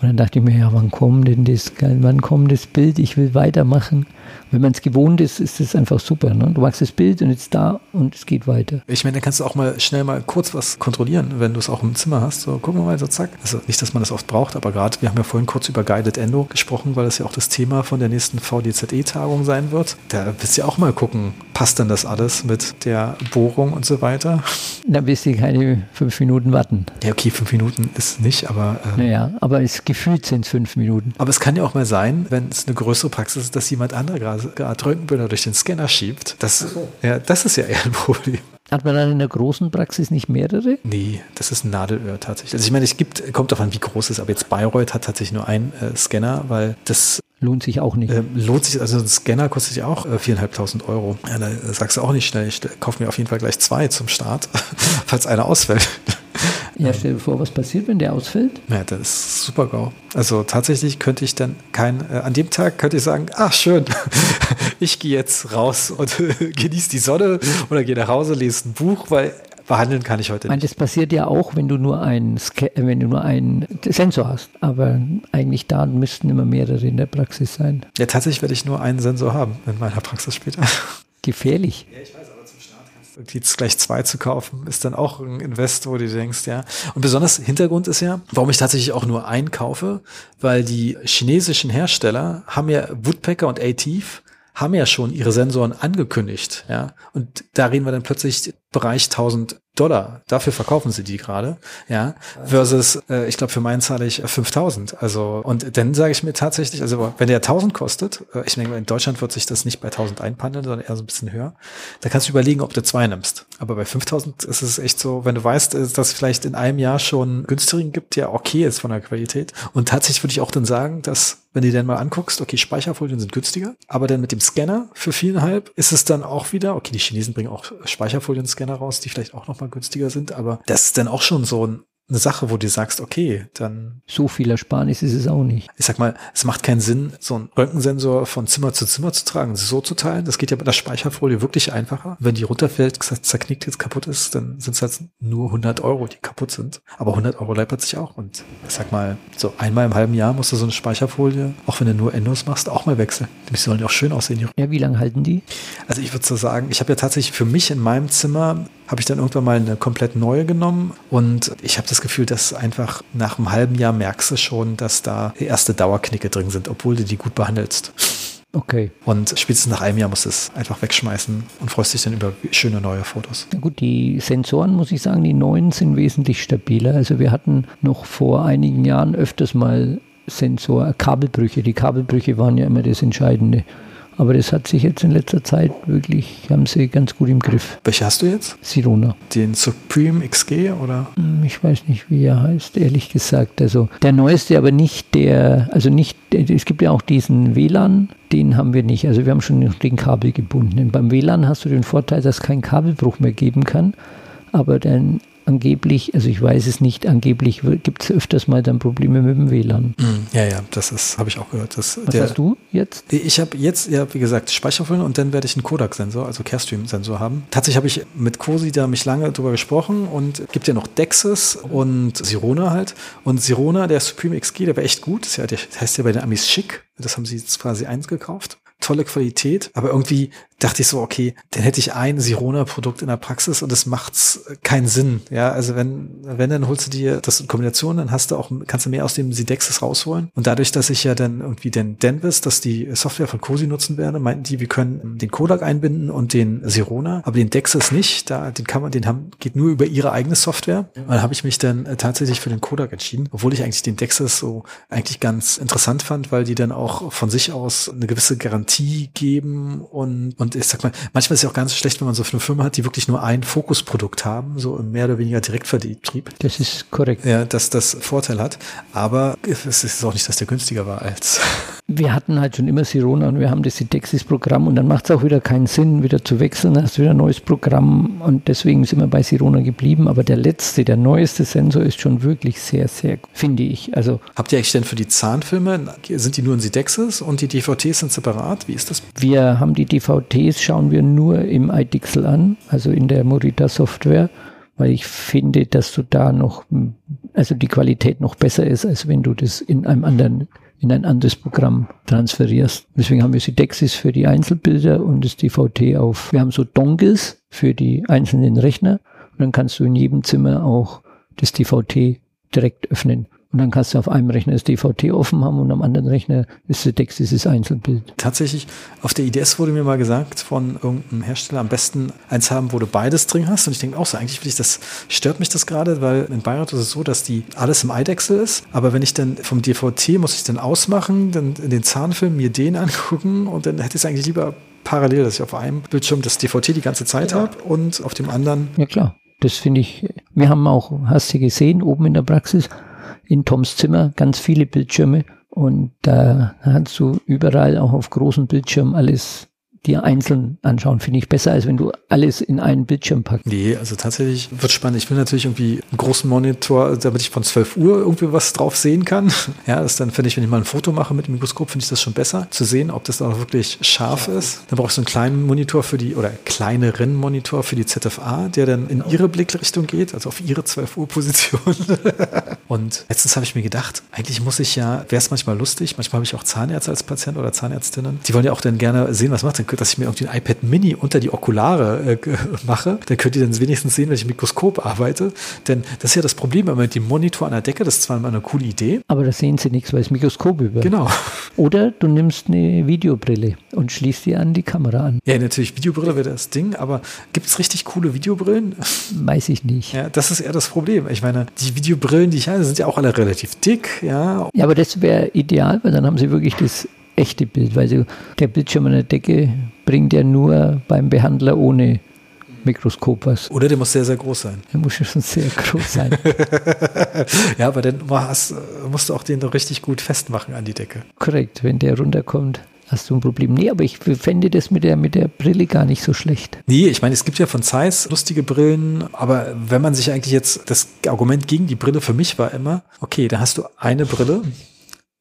B: Und dann dachte ich mir, ja, wann kommt denn das, wann kommt das Bild? Ich will weitermachen. Wenn man es gewohnt ist, ist es einfach super. Ne? Du machst das Bild und jetzt da und es geht weiter.
A: Ich meine, dann kannst du auch mal schnell mal kurz was kontrollieren, wenn du es auch im Zimmer hast. So, gucken wir mal so zack. Also nicht, dass man das oft braucht, aber gerade, wir haben ja vorhin kurz über Guided Endo gesprochen, weil das ja auch das Thema von der nächsten VDZE-Tagung sein wird. Da willst du ja auch mal gucken, passt denn das alles mit der Bohrung und so weiter?
B: Da wirst du keine fünf Minuten warten.
A: Ja, okay, fünf Minuten ist nicht, aber.
B: Äh, naja, aber es gefühlt sind es fünf Minuten.
A: Aber es kann ja auch mal sein, wenn es eine größere Praxis ist, dass jemand anderer gerade Röntgenbilder durch den Scanner schiebt. Das, so. ja, das ist ja eher ein Problem.
B: Hat man dann in der großen Praxis nicht mehrere?
A: Nee, das ist ein Nadelöhr tatsächlich. Also ich meine, es gibt, kommt davon, wie groß es ist, aber jetzt Bayreuth hat tatsächlich nur einen äh, Scanner, weil das
B: lohnt sich auch nicht.
A: Äh, lohnt sich, also ein Scanner kostet ja auch äh, viereinhalbtausend äh, Euro. Ja, da sagst du auch nicht schnell, ich kaufe mir auf jeden Fall gleich zwei zum Start, falls einer ausfällt.
B: Ja, stell dir vor, was passiert, wenn der ausfällt?
A: Ja, das ist super GAU. Also tatsächlich könnte ich dann kein, äh, an dem Tag könnte ich sagen, ach schön, ich gehe jetzt raus und genieße die Sonne oder gehe nach Hause, lese ein Buch, weil behandeln kann ich heute
B: nicht. das passiert ja auch, wenn du nur einen, wenn du nur einen Sensor hast. Aber eigentlich da müssten immer mehrere in der Praxis sein.
A: Ja, tatsächlich werde ich nur einen Sensor haben in meiner Praxis später.
B: Gefährlich.
A: Ja, ich weiß jetzt gleich zwei zu kaufen, ist dann auch ein Invest, wo du denkst, ja. Und besonders Hintergrund ist ja, warum ich tatsächlich auch nur einen kaufe, weil die chinesischen Hersteller haben ja Woodpecker und ATIV haben ja schon ihre Sensoren angekündigt, ja. Und da reden wir dann plötzlich Bereich 1000 Dollar. Dafür verkaufen sie die gerade, ja. Versus, äh, ich glaube, für meinen zahle ich 5000. Also, und dann sage ich mir tatsächlich, also wenn der 1000 kostet, äh, ich denke, in Deutschland wird sich das nicht bei 1000 einpandeln, sondern eher so ein bisschen höher. Da kannst du überlegen, ob du zwei nimmst. Aber bei 5000 ist es echt so, wenn du weißt, äh, dass es vielleicht in einem Jahr schon günstigeren gibt, ja okay ist von der Qualität. Und tatsächlich würde ich auch dann sagen, dass wenn du dann mal anguckst, okay, Speicherfolien sind günstiger, aber dann mit dem Scanner für viereinhalb ist es dann auch wieder, okay, die Chinesen bringen auch Speicherfolien-Scanner raus, die vielleicht auch noch mal günstiger sind, aber das ist dann auch schon so ein eine Sache, wo du sagst, okay, dann.
B: So viel Ersparnis ist es auch nicht.
A: Ich sag mal, es macht keinen Sinn, so einen Röntgensensor von Zimmer zu Zimmer zu tragen, so zu teilen. Das geht ja bei der Speicherfolie wirklich einfacher. Wenn die runterfällt, zerknickt jetzt kaputt ist, dann sind es halt nur 100 Euro, die kaputt sind. Aber 100 Euro leipert sich auch. Und ich sag mal, so einmal im halben Jahr musst du so eine Speicherfolie, auch wenn du nur Endos machst, auch mal wechseln. Die sollen ja auch schön aussehen.
B: Ja, wie lange halten die?
A: Also ich würde so sagen, ich habe ja tatsächlich für mich in meinem Zimmer habe ich dann irgendwann mal eine komplett neue genommen und ich habe das Gefühl, dass einfach nach einem halben Jahr merkst du schon, dass da erste Dauerknicke drin sind, obwohl du die gut behandelst.
B: Okay.
A: Und spätestens nach einem Jahr musst du es einfach wegschmeißen und freust dich dann über schöne neue Fotos.
B: Na gut, die Sensoren, muss ich sagen, die neuen sind wesentlich stabiler. Also wir hatten noch vor einigen Jahren öfters mal Sensor, Kabelbrüche. Die Kabelbrüche waren ja immer das Entscheidende. Aber das hat sich jetzt in letzter Zeit wirklich, haben sie ganz gut im Griff.
A: Welche hast du jetzt?
B: Sirona.
A: Den Supreme XG oder?
B: Hm, ich weiß nicht, wie er heißt, ehrlich gesagt. Also der neueste, aber nicht der, also nicht, es gibt ja auch diesen WLAN, den haben wir nicht. Also wir haben schon den Kabel gebunden. Beim WLAN hast du den Vorteil, dass es keinen Kabelbruch mehr geben kann. Aber dein angeblich, also ich weiß es nicht, angeblich gibt es öfters mal dann Probleme mit dem WLAN.
A: Mm, ja, ja, das ist, habe ich auch gehört. Das,
B: Was der, hast du jetzt?
A: Ich habe jetzt, ja, wie gesagt, Speicherfüllen und dann werde ich einen Kodak-Sensor, also Carestream-Sensor haben. Tatsächlich habe ich mit Cosi da mich lange drüber gesprochen und gibt ja noch Dexis und Sirona halt. Und Sirona, der Supreme XG, der war echt gut. Das heißt ja bei den Amis schick. Das haben sie jetzt quasi eins gekauft tolle Qualität, aber irgendwie dachte ich so, okay, dann hätte ich ein Sirona-Produkt in der Praxis und es macht's keinen Sinn. Ja, also wenn, wenn, dann holst du dir das in Kombination, dann hast du auch, kannst du mehr aus dem Sidexis rausholen. Und dadurch, dass ich ja dann irgendwie den Denvis, dass die Software von Cosi nutzen werde, meinten die, wir können den Kodak einbinden und den Sirona, aber den Dexis nicht. Da, den kann man, den haben, geht nur über ihre eigene Software. Und dann habe ich mich dann äh, tatsächlich für den Kodak entschieden, obwohl ich eigentlich den Dexis so eigentlich ganz interessant fand, weil die dann auch von sich aus eine gewisse Garantie geben und, und und ich sag mal, manchmal ist es ja auch ganz schlecht, wenn man so eine Firma hat, die wirklich nur ein Fokusprodukt haben, so mehr oder weniger Direktvertrieb.
B: Das ist korrekt.
A: Ja, dass das Vorteil hat. Aber es ist auch nicht, dass der günstiger war als.
B: wir hatten halt schon immer Sirona und wir haben das Sidexis-Programm und dann macht es auch wieder keinen Sinn, wieder zu wechseln. Dann hast du wieder ein neues Programm und deswegen sind wir bei Sirona geblieben. Aber der letzte, der neueste Sensor ist schon wirklich sehr, sehr, finde ich. Also
A: Habt ihr eigentlich denn für die Zahnfilme, sind die nur in Sidexis und die DVTs sind separat? Wie ist das?
B: Wir haben die DVTs, schauen wir nur im iDixel an, also in der Morita-Software weil ich finde, dass du da noch, also die Qualität noch besser ist, als wenn du das in einem anderen in ein anderes Programm transferierst. Deswegen haben wir Sidexis für die Einzelbilder und das DVT auf. Wir haben so Dongles für die einzelnen Rechner und dann kannst du in jedem Zimmer auch das DVT direkt öffnen. Und dann kannst du auf einem Rechner das DVT offen haben und am anderen Rechner ist der Text dieses Einzelbild.
A: Tatsächlich, auf der IDS wurde mir mal gesagt von irgendeinem Hersteller, am besten eins haben, wo du beides drin hast. Und ich denke auch so, eigentlich will ich das, stört mich das gerade, weil in Bayreuth ist es so, dass die alles im iDexel ist. Aber wenn ich dann vom DVT muss ich dann ausmachen, dann in den Zahnfilm mir den angucken und dann hätte ich es eigentlich lieber parallel, dass ich auf einem Bildschirm das DVT die ganze Zeit ja. habe und auf dem anderen.
B: Ja klar, das finde ich. Wir haben auch, hast du gesehen, oben in der Praxis, in Toms Zimmer ganz viele Bildschirme und da hast du überall auch auf großen Bildschirmen alles dir einzeln anschauen, finde ich besser, als wenn du alles in einen Bildschirm packst.
A: Nee, also tatsächlich wird spannend. Ich will natürlich irgendwie einen großen Monitor, damit ich von 12 Uhr irgendwie was drauf sehen kann. Ja, das dann finde ich, wenn ich mal ein Foto mache mit dem Mikroskop, finde ich das schon besser, zu sehen, ob das auch wirklich scharf ist. Dann brauchst du einen kleinen Monitor für die, oder kleineren Monitor für die ZFA, der dann in ihre Blickrichtung geht, also auf ihre 12 Uhr Position. Und letztens habe ich mir gedacht, eigentlich muss ich ja, wäre es manchmal lustig, manchmal habe ich auch Zahnärzte als Patient oder Zahnärztinnen, die wollen ja auch dann gerne sehen, was macht denn dass ich mir irgendwie ein iPad Mini unter die Okulare äh, mache, dann könnt ihr dann wenigstens sehen, wenn ich im Mikroskop arbeite. Denn das ist ja das Problem immer mit dem Monitor an der Decke, das ist zwar eine coole Idee.
B: Aber da sehen sie nichts, weil das Mikroskop über.
A: Genau.
B: Oder du nimmst eine Videobrille und schließt die an die Kamera an.
A: Ja, natürlich, Videobrille wäre das Ding, aber gibt es richtig coole Videobrillen?
B: Weiß ich nicht.
A: Ja, das ist eher das Problem. Ich meine, die Videobrillen, die ich habe, sind ja auch alle relativ dick, ja.
B: Ja, aber das wäre ideal, weil dann haben sie wirklich das echte Bild, weil so der Bildschirm an der Decke bringt ja nur beim Behandler ohne Mikroskop was.
A: Oder der muss sehr, sehr groß sein.
B: Der muss schon sehr groß sein.
A: ja, aber dann hast, musst du auch den doch richtig gut festmachen an die Decke.
B: Korrekt, wenn der runterkommt hast du ein Problem. Nee, aber ich fände das mit der, mit der Brille gar nicht so schlecht.
A: Nee, ich meine, es gibt ja von Zeiss lustige Brillen, aber wenn man sich eigentlich jetzt, das Argument gegen die Brille für mich war immer, okay, da hast du eine Brille,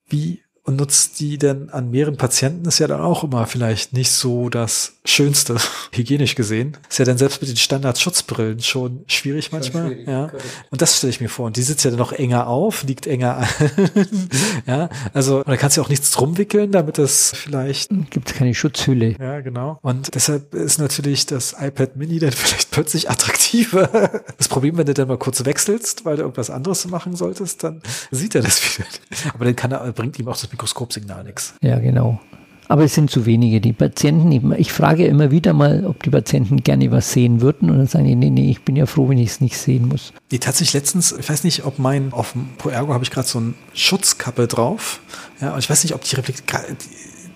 A: wie und nutzt die denn an mehreren Patienten, ist ja dann auch immer vielleicht nicht so das Schönste, hygienisch gesehen. Ist ja dann selbst mit den Standardschutzbrillen schon schwierig manchmal. Schwierig, ja. Und das stelle ich mir vor. Und die sitzt ja dann noch enger auf, liegt enger an. ja, also da kannst du auch nichts drum wickeln, damit das vielleicht.
B: Gibt es keine Schutzhülle.
A: Ja, genau. Und deshalb ist natürlich das iPad Mini dann vielleicht plötzlich attraktiver. Das Problem, wenn du dann mal kurz wechselst, weil du irgendwas anderes machen solltest, dann sieht er das wieder. Aber dann kann er, bringt ihm auch das Mikroskopsignal nichts.
B: Ja, genau. Aber es sind zu wenige. Die Patienten, ich frage immer wieder mal, ob die Patienten gerne was sehen würden und dann sagen die, nee, nee, ich bin ja froh, wenn ich es nicht sehen muss.
A: Die tatsächlich letztens, ich weiß nicht, ob mein, auf dem Poergo habe ich gerade so ein Schutzkappe drauf. Ja, und ich weiß nicht, ob die Replik,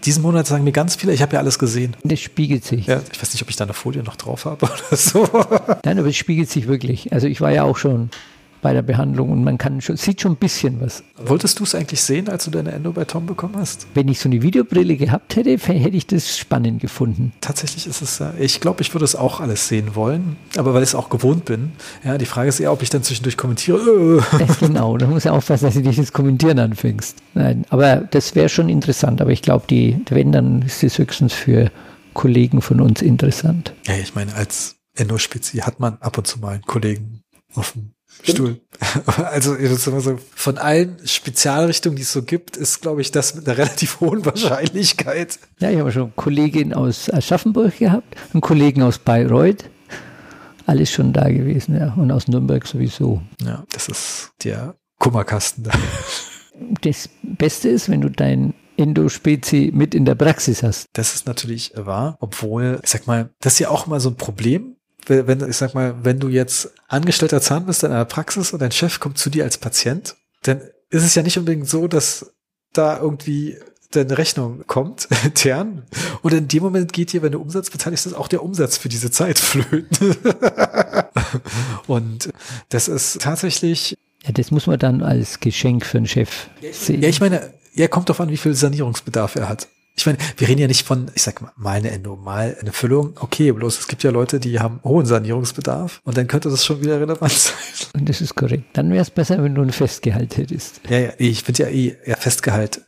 A: diesen Monat sagen mir ganz viele, ich habe ja alles gesehen.
B: Das spiegelt sich.
A: Ja, ich weiß nicht, ob ich da eine Folie noch drauf habe oder so.
B: Nein, aber es spiegelt sich wirklich. Also ich war ja auch schon bei der Behandlung und man kann schon, sieht schon ein bisschen was.
A: Wolltest du es eigentlich sehen, als du deine Endo bei Tom bekommen hast?
B: Wenn ich so eine Videobrille gehabt hätte, hätte ich das spannend gefunden.
A: Tatsächlich ist es, ich glaube, ich würde es auch alles sehen wollen, aber weil ich es auch gewohnt bin. Ja, die Frage ist eher, ob ich dann zwischendurch kommentiere.
B: genau, da muss ja aufpassen, dass du nicht das Kommentieren anfängst. Nein, aber das wäre schon interessant, aber ich glaube, die, wenn, dann ist es höchstens für Kollegen von uns interessant.
A: Ja, ich meine, als Endospezi hat man ab und zu mal einen Kollegen auf dem Stuhl. Also so, von allen Spezialrichtungen, die es so gibt, ist, glaube ich, das mit einer relativ hohen Wahrscheinlichkeit.
B: Ja, ich habe schon eine Kollegin aus Aschaffenburg gehabt, einen Kollegen aus Bayreuth. Alles schon da gewesen, ja. Und aus Nürnberg sowieso.
A: Ja, das ist der Kummerkasten da.
B: Das Beste ist, wenn du dein Endospezi mit in der Praxis hast.
A: Das ist natürlich wahr, obwohl, ich sag mal, das ist ja auch mal so ein Problem, wenn, ich sag mal, wenn du jetzt angestellter Zahn bist in einer Praxis und dein Chef kommt zu dir als Patient, dann ist es ja nicht unbedingt so, dass da irgendwie deine Rechnung kommt, intern. Und in dem Moment geht dir, wenn du Umsatz beteiligst, ist auch der Umsatz für diese Zeit flöten. und das ist tatsächlich.
B: Ja, das muss man dann als Geschenk für einen Chef sehen.
A: Ja, ich meine, Ja, kommt doch an, wie viel Sanierungsbedarf er hat. Ich meine, wir reden ja nicht von, ich sag mal, mal eine Endo, mal eine Füllung. Okay, bloß es gibt ja Leute, die haben hohen Sanierungsbedarf und dann könnte das schon wieder relevant sein.
B: Und das ist korrekt. Dann wäre es besser, wenn du ein Festgehalt hättest.
A: Ja, ja, ich finde ja eh, ja, Festgehalt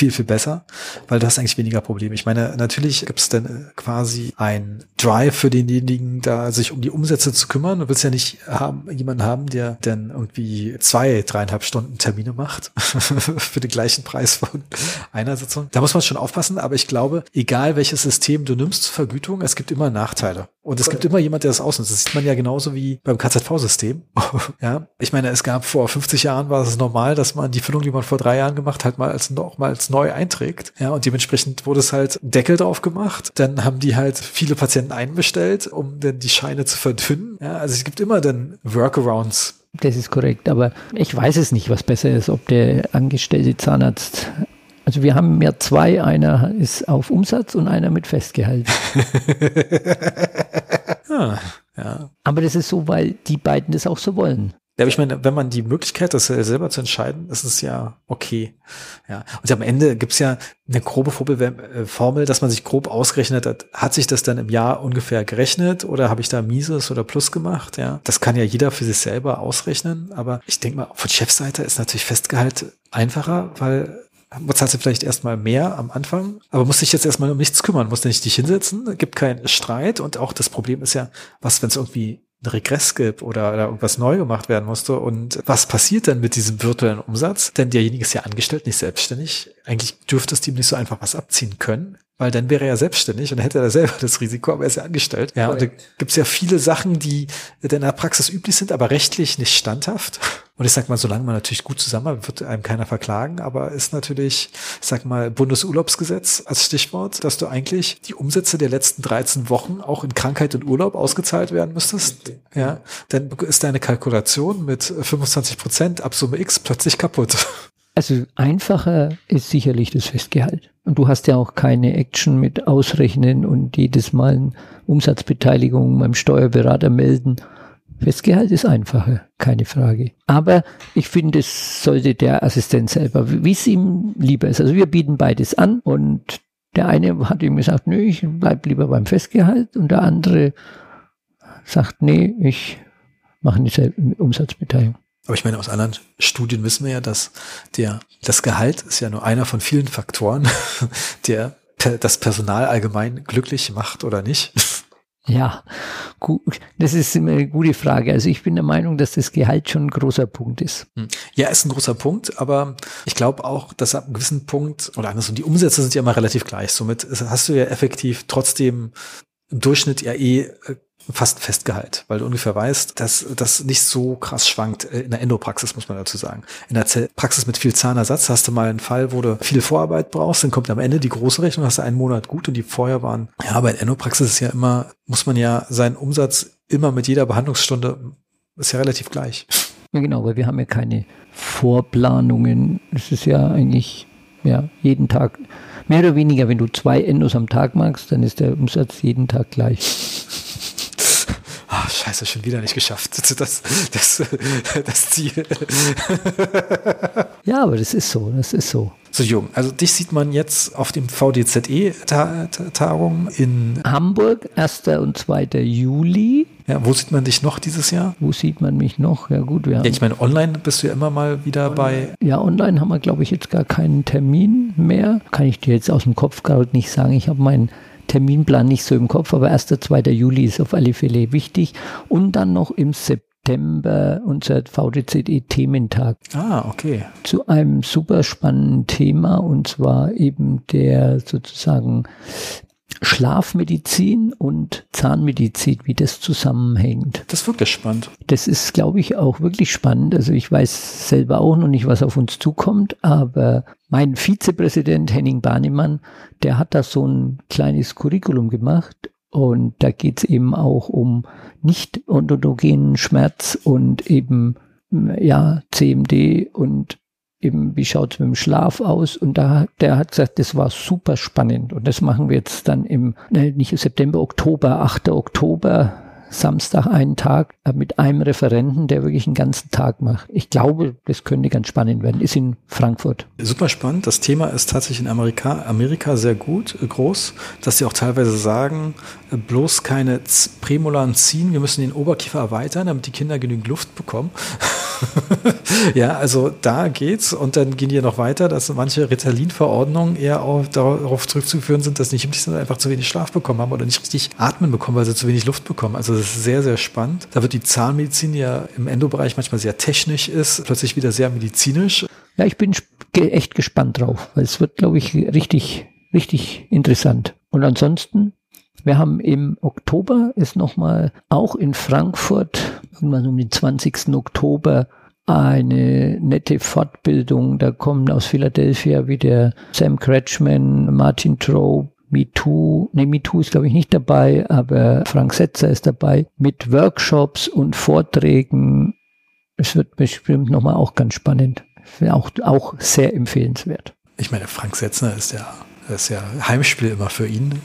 A: viel, viel besser, weil du hast eigentlich weniger Probleme. Ich meine, natürlich gibt es dann äh, quasi ein Drive für denjenigen, da sich um die Umsätze zu kümmern. Du willst ja nicht haben, jemanden haben, der dann irgendwie zwei, dreieinhalb Stunden Termine macht für den gleichen Preis von einer Sitzung. Da muss man schon aufpassen, aber ich glaube, egal welches System du nimmst zur Vergütung, es gibt immer Nachteile. Und es gibt immer jemand, der das ausnutzt. Das sieht man ja genauso wie beim KZV-System. ja, ich meine, es gab vor 50 Jahren war es normal, dass man die Füllung, die man vor drei Jahren gemacht hat, mal als noch mal als neu einträgt. Ja, und dementsprechend wurde es halt Deckel drauf gemacht. Dann haben die halt viele Patienten einbestellt, um dann die Scheine zu verdünnen. Ja, also es gibt immer dann Workarounds.
B: Das ist korrekt, aber ich weiß es nicht, was besser ist, ob der angestellte Zahnarzt also wir haben ja zwei, einer ist auf Umsatz und einer mit Festgehalt. ah, ja. Aber das ist so, weil die beiden das auch so wollen.
A: Ja, aber ich meine, wenn man die Möglichkeit hat, das selber zu entscheiden, ist es ja okay. Ja. Und am Ende gibt's ja eine grobe äh, Formel, dass man sich grob ausgerechnet hat, hat sich das dann im Jahr ungefähr gerechnet oder habe ich da Mieses oder Plus gemacht? Ja. Das kann ja jeder für sich selber ausrechnen, aber ich denke mal, von Chefseite ist natürlich Festgehalt einfacher, weil zahlst du vielleicht erstmal mehr am Anfang, aber musst dich jetzt erstmal um nichts kümmern, musst nicht dich hinsetzen, gibt keinen Streit? Und auch das Problem ist ja, was, wenn es irgendwie ein Regress gibt oder, oder irgendwas neu gemacht werden musste? Und was passiert dann mit diesem virtuellen Umsatz? Denn derjenige ist ja angestellt, nicht selbstständig. Eigentlich dürfte es ihm nicht so einfach was abziehen können weil dann wäre er ja selbstständig und hätte er selber das Risiko, aber er ist ja angestellt. Ja, und da gibt es ja viele Sachen, die in der Praxis üblich sind, aber rechtlich nicht standhaft. Und ich sag mal, solange man natürlich gut zusammen wird einem keiner verklagen, aber ist natürlich, ich sag mal, Bundesurlaubsgesetz als Stichwort, dass du eigentlich die Umsätze der letzten 13 Wochen auch in Krankheit und Urlaub ausgezahlt werden müsstest. Okay. Ja, dann ist deine Kalkulation mit 25 Prozent ab Summe X plötzlich kaputt.
B: Also einfacher ist sicherlich das Festgehalt. Und du hast ja auch keine Action mit Ausrechnen und jedes Mal Umsatzbeteiligung beim Steuerberater melden. Festgehalt ist einfacher, keine Frage. Aber ich finde, es sollte der Assistent selber, wie es ihm lieber ist. Also wir bieten beides an und der eine hat ihm gesagt, nö, ich bleib lieber beim Festgehalt und der andere sagt, nee, ich mache eine Umsatzbeteiligung.
A: Aber ich meine, aus anderen Studien wissen wir ja, dass der, das Gehalt ist ja nur einer von vielen Faktoren, der das Personal allgemein glücklich macht oder nicht.
B: Ja, gut, das ist eine gute Frage. Also ich bin der Meinung, dass das Gehalt schon ein großer Punkt ist. Hm.
A: Ja, ist ein großer Punkt, aber ich glaube auch, dass ab einem gewissen Punkt, oder andersrum, die Umsätze sind ja immer relativ gleich. Somit hast du ja effektiv trotzdem im Durchschnitt ja eh äh, fast Festgehalt, weil du ungefähr weißt, dass das nicht so krass schwankt. Äh, in der Endopraxis muss man dazu sagen. In der Praxis mit viel Zahnersatz hast du mal einen Fall, wo du viel Vorarbeit brauchst, dann kommt am Ende die große Rechnung, hast du einen Monat gut und die vorher waren. Ja, aber in Endopraxis ist ja immer, muss man ja seinen Umsatz immer mit jeder Behandlungsstunde, ist ja relativ gleich.
B: Ja, genau, weil wir haben ja keine Vorplanungen. Es ist ja eigentlich, ja, jeden Tag, mehr oder weniger, wenn du zwei Endos am Tag machst, dann ist der Umsatz jeden Tag gleich
A: oh, scheiße, schon wieder nicht geschafft. Das, das, das Ziel.
B: ja, aber das ist so, das ist so.
A: So jung. Also dich sieht man jetzt auf dem VDZE-Tagung in
B: Hamburg, 1. und 2. Juli.
A: Ja, wo sieht man dich noch dieses Jahr?
B: Wo sieht man mich noch? Ja gut, wir
A: haben ja, ich meine, online bist du ja immer mal wieder bei.
B: Ja, online haben wir, glaube ich, jetzt gar keinen Termin mehr. Kann ich dir jetzt aus dem Kopf gerade nicht sagen. Ich habe meinen Terminplan nicht so im Kopf, aber 1. 2. Juli ist auf alle Fälle wichtig. Und dann noch im September unser VDZE-Thementag.
A: Ah, okay.
B: Zu einem super spannenden Thema und zwar eben der sozusagen Schlafmedizin und Zahnmedizin, wie das zusammenhängt.
A: Das ist wirklich spannend.
B: Das ist, glaube ich, auch wirklich spannend. Also ich weiß selber auch noch nicht, was auf uns zukommt, aber mein Vizepräsident Henning Bahnemann, der hat da so ein kleines Curriculum gemacht und da geht es eben auch um nicht odontogenen Schmerz und eben ja CMD und eben, wie schaut es mit dem Schlaf aus? Und da, der hat gesagt, das war super spannend. Und das machen wir jetzt dann im, ne, nicht im September, Oktober, 8. Oktober Samstag einen Tag äh, mit einem Referenten, der wirklich einen ganzen Tag macht. Ich glaube, das könnte ganz spannend werden. Ist in Frankfurt.
A: Super spannend. Das Thema ist tatsächlich in Amerika, Amerika sehr gut, äh, groß, dass sie auch teilweise sagen, äh, bloß keine Prämolaren ziehen, wir müssen den Oberkiefer erweitern, damit die Kinder genügend Luft bekommen. ja, also da geht's und dann gehen die noch weiter, dass manche Ritalin-Verordnungen eher auch darauf zurückzuführen sind, dass nicht sondern einfach zu wenig Schlaf bekommen haben oder nicht richtig atmen bekommen, weil sie zu wenig Luft bekommen. Also ist sehr, sehr spannend. Da wird die Zahnmedizin ja im Endobereich manchmal sehr technisch ist, plötzlich wieder sehr medizinisch.
B: Ja, ich bin echt gespannt drauf, weil es wird, glaube ich, richtig, richtig interessant. Und ansonsten wir haben im Oktober ist nochmal auch in Frankfurt, irgendwann um den 20. Oktober, eine nette Fortbildung. Da kommen aus Philadelphia wieder Sam Kretschmann, Martin Trope, MeToo, nee, MeToo ist glaube ich nicht dabei, aber Frank Setzer ist dabei, mit Workshops und Vorträgen. Es wird bestimmt nochmal auch ganz spannend. Auch, auch sehr empfehlenswert.
A: Ich meine, Frank Setzner ist ja das ist ja Heimspiel immer für ihn.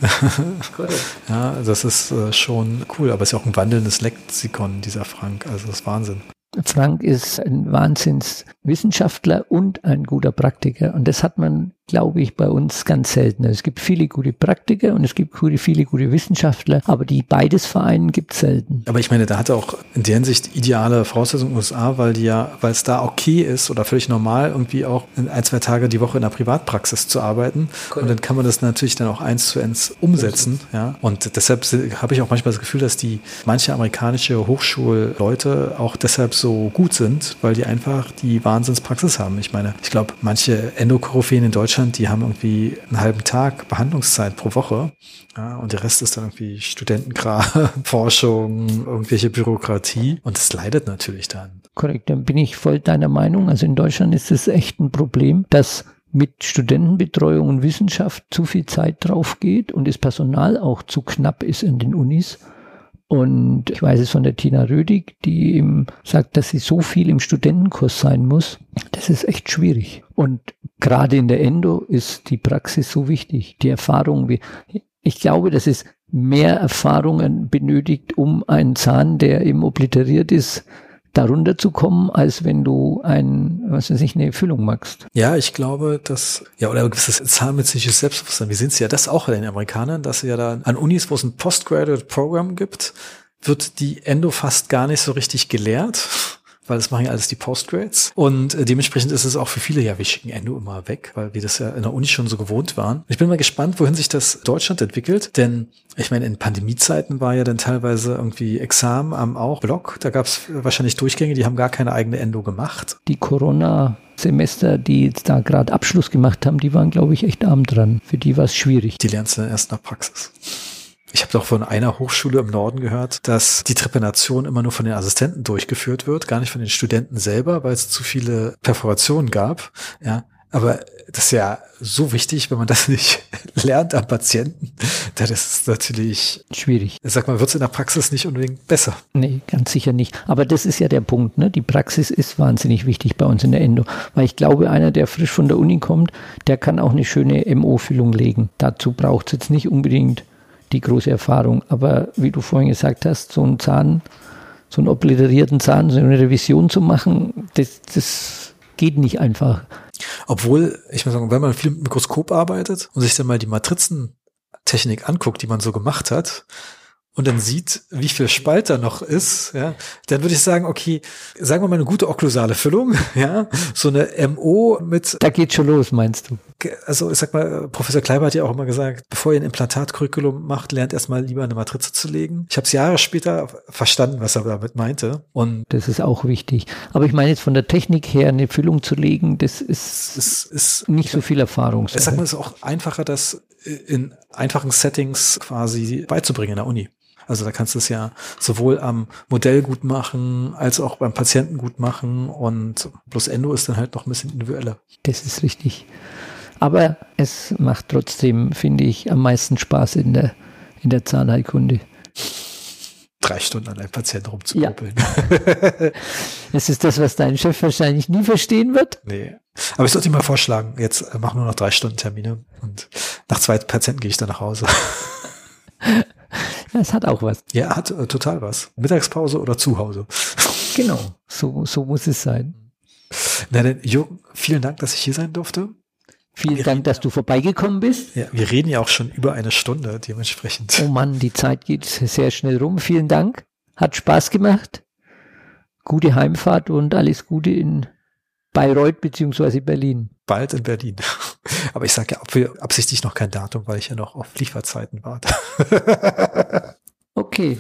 A: Cool. ja, das ist äh, schon cool, aber es ist ja auch ein wandelndes Lexikon, dieser Frank. Also das ist Wahnsinn.
B: Frank ist ein Wahnsinnswissenschaftler und ein guter Praktiker. Und das hat man glaube ich, bei uns ganz selten. Es gibt viele gute Praktiker und es gibt viele gute Wissenschaftler, aber die beides vereinen gibt es selten.
A: Aber ich meine, da hat er auch in der Hinsicht ideale Voraussetzungen in den USA, weil die ja, weil es da okay ist oder völlig normal, irgendwie auch ein, zwei Tage die Woche in der Privatpraxis zu arbeiten. Cool. Und dann kann man das natürlich dann auch eins zu eins umsetzen. Ja. Und deshalb habe ich auch manchmal das Gefühl, dass die manche amerikanische Hochschulleute auch deshalb so gut sind, weil die einfach die Wahnsinnspraxis haben. Ich meine, ich glaube, manche Endokorophäen in Deutschland Deutschland, die haben irgendwie einen halben Tag Behandlungszeit pro Woche. Ja, und der Rest ist dann irgendwie Studentenkram, Forschung, irgendwelche Bürokratie. Und es leidet natürlich dann.
B: Korrekt, dann bin ich voll deiner Meinung. Also in Deutschland ist es echt ein Problem, dass mit Studentenbetreuung und Wissenschaft zu viel Zeit drauf geht und das Personal auch zu knapp ist in den Unis. Und ich weiß es von der Tina Rödig, die ihm sagt, dass sie so viel im Studentenkurs sein muss. Das ist echt schwierig. Und gerade in der Endo ist die Praxis so wichtig. Die Erfahrung, ich glaube, dass es mehr Erfahrungen benötigt, um einen Zahn, der eben obliteriert ist, darunter zu kommen, als wenn du ein, was weiß ich, eine Füllung machst.
A: Ja, ich glaube, dass, ja, oder ein gewisses zahnmedizinisches Selbstbewusstsein. Wir sehen es ja das auch bei den Amerikanern, dass ja da an Unis, wo es ein Postgraduate Program gibt, wird die Endo fast gar nicht so richtig gelehrt weil das machen ja alles die Postgrades. Und äh, dementsprechend ist es auch für viele, ja, wir schicken Endo immer weg, weil wir das ja in der Uni schon so gewohnt waren. Ich bin mal gespannt, wohin sich das Deutschland entwickelt, denn ich meine, in Pandemiezeiten war ja dann teilweise irgendwie Examen am auch Block. Da gab es wahrscheinlich Durchgänge, die haben gar keine eigene Endo gemacht.
B: Die Corona Semester, die da gerade Abschluss gemacht haben, die waren, glaube ich, echt arm dran. Für die war es schwierig.
A: Die lernst du dann erst nach Praxis. Ich habe doch von einer Hochschule im Norden gehört, dass die Trepanation immer nur von den Assistenten durchgeführt wird, gar nicht von den Studenten selber, weil es zu viele Perforationen gab. Ja, aber das ist ja so wichtig, wenn man das nicht lernt am Patienten. Das ist natürlich
B: schwierig.
A: Sag mal, wird es in der Praxis nicht unbedingt besser?
B: Nee, ganz sicher nicht. Aber das ist ja der Punkt. Ne? Die Praxis ist wahnsinnig wichtig bei uns in der Endo. Weil ich glaube, einer, der frisch von der Uni kommt, der kann auch eine schöne MO-Füllung legen. Dazu braucht es jetzt nicht unbedingt die große Erfahrung. Aber wie du vorhin gesagt hast, so einen Zahn, so einen obliterierten Zahn, so eine Revision zu machen, das, das geht nicht einfach.
A: Obwohl, ich muss sagen, wenn man viel mit Mikroskop arbeitet und sich dann mal die Matrizentechnik anguckt, die man so gemacht hat, und dann sieht, wie viel Spalt da noch ist, ja, dann würde ich sagen, okay, sagen wir mal eine gute okklusale Füllung, ja, so eine MO mit.
B: Da geht schon los, meinst du?
A: Also ich sag mal, Professor Kleiber hat ja auch immer gesagt, bevor ihr ein Implantatcurriculum macht, lernt erstmal lieber eine Matrize zu legen. Ich habe es Jahre später verstanden, was er damit meinte. Und
B: das ist auch wichtig. Aber ich meine jetzt von der Technik her eine Füllung zu legen, das ist, ist, ist nicht so viel Erfahrung.
A: Ich sag mal, es ist auch einfacher, das in einfachen Settings quasi beizubringen in der Uni. Also da kannst du es ja sowohl am Modell gut machen, als auch beim Patienten gut machen und bloß Endo ist dann halt noch ein bisschen individueller.
B: Das ist richtig. Aber es macht trotzdem, finde ich, am meisten Spaß in der, in der Zahnheilkunde.
A: Drei Stunden an einem Patienten rumzukuppeln.
B: Ja. das ist das, was dein Chef wahrscheinlich nie verstehen wird.
A: Nee. Aber ich sollte ihm mal vorschlagen, jetzt mach nur noch drei Stunden Termine und nach zwei Patienten gehe ich dann nach Hause.
B: Es hat auch was.
A: Ja, hat äh, total was. Mittagspause oder zu Hause.
B: Genau, so, so muss es sein.
A: Na denn, Jürgen, vielen Dank, dass ich hier sein durfte.
B: Vielen Dank, dass du vorbeigekommen bist.
A: Ja, wir reden ja auch schon über eine Stunde, dementsprechend.
B: Oh Mann, die Zeit geht sehr schnell rum. Vielen Dank. Hat Spaß gemacht. Gute Heimfahrt und alles Gute in Bayreuth beziehungsweise Berlin.
A: Bald in Berlin. Aber ich sage ja absichtlich noch kein Datum, weil ich ja noch auf Lieferzeiten warte.
B: okay.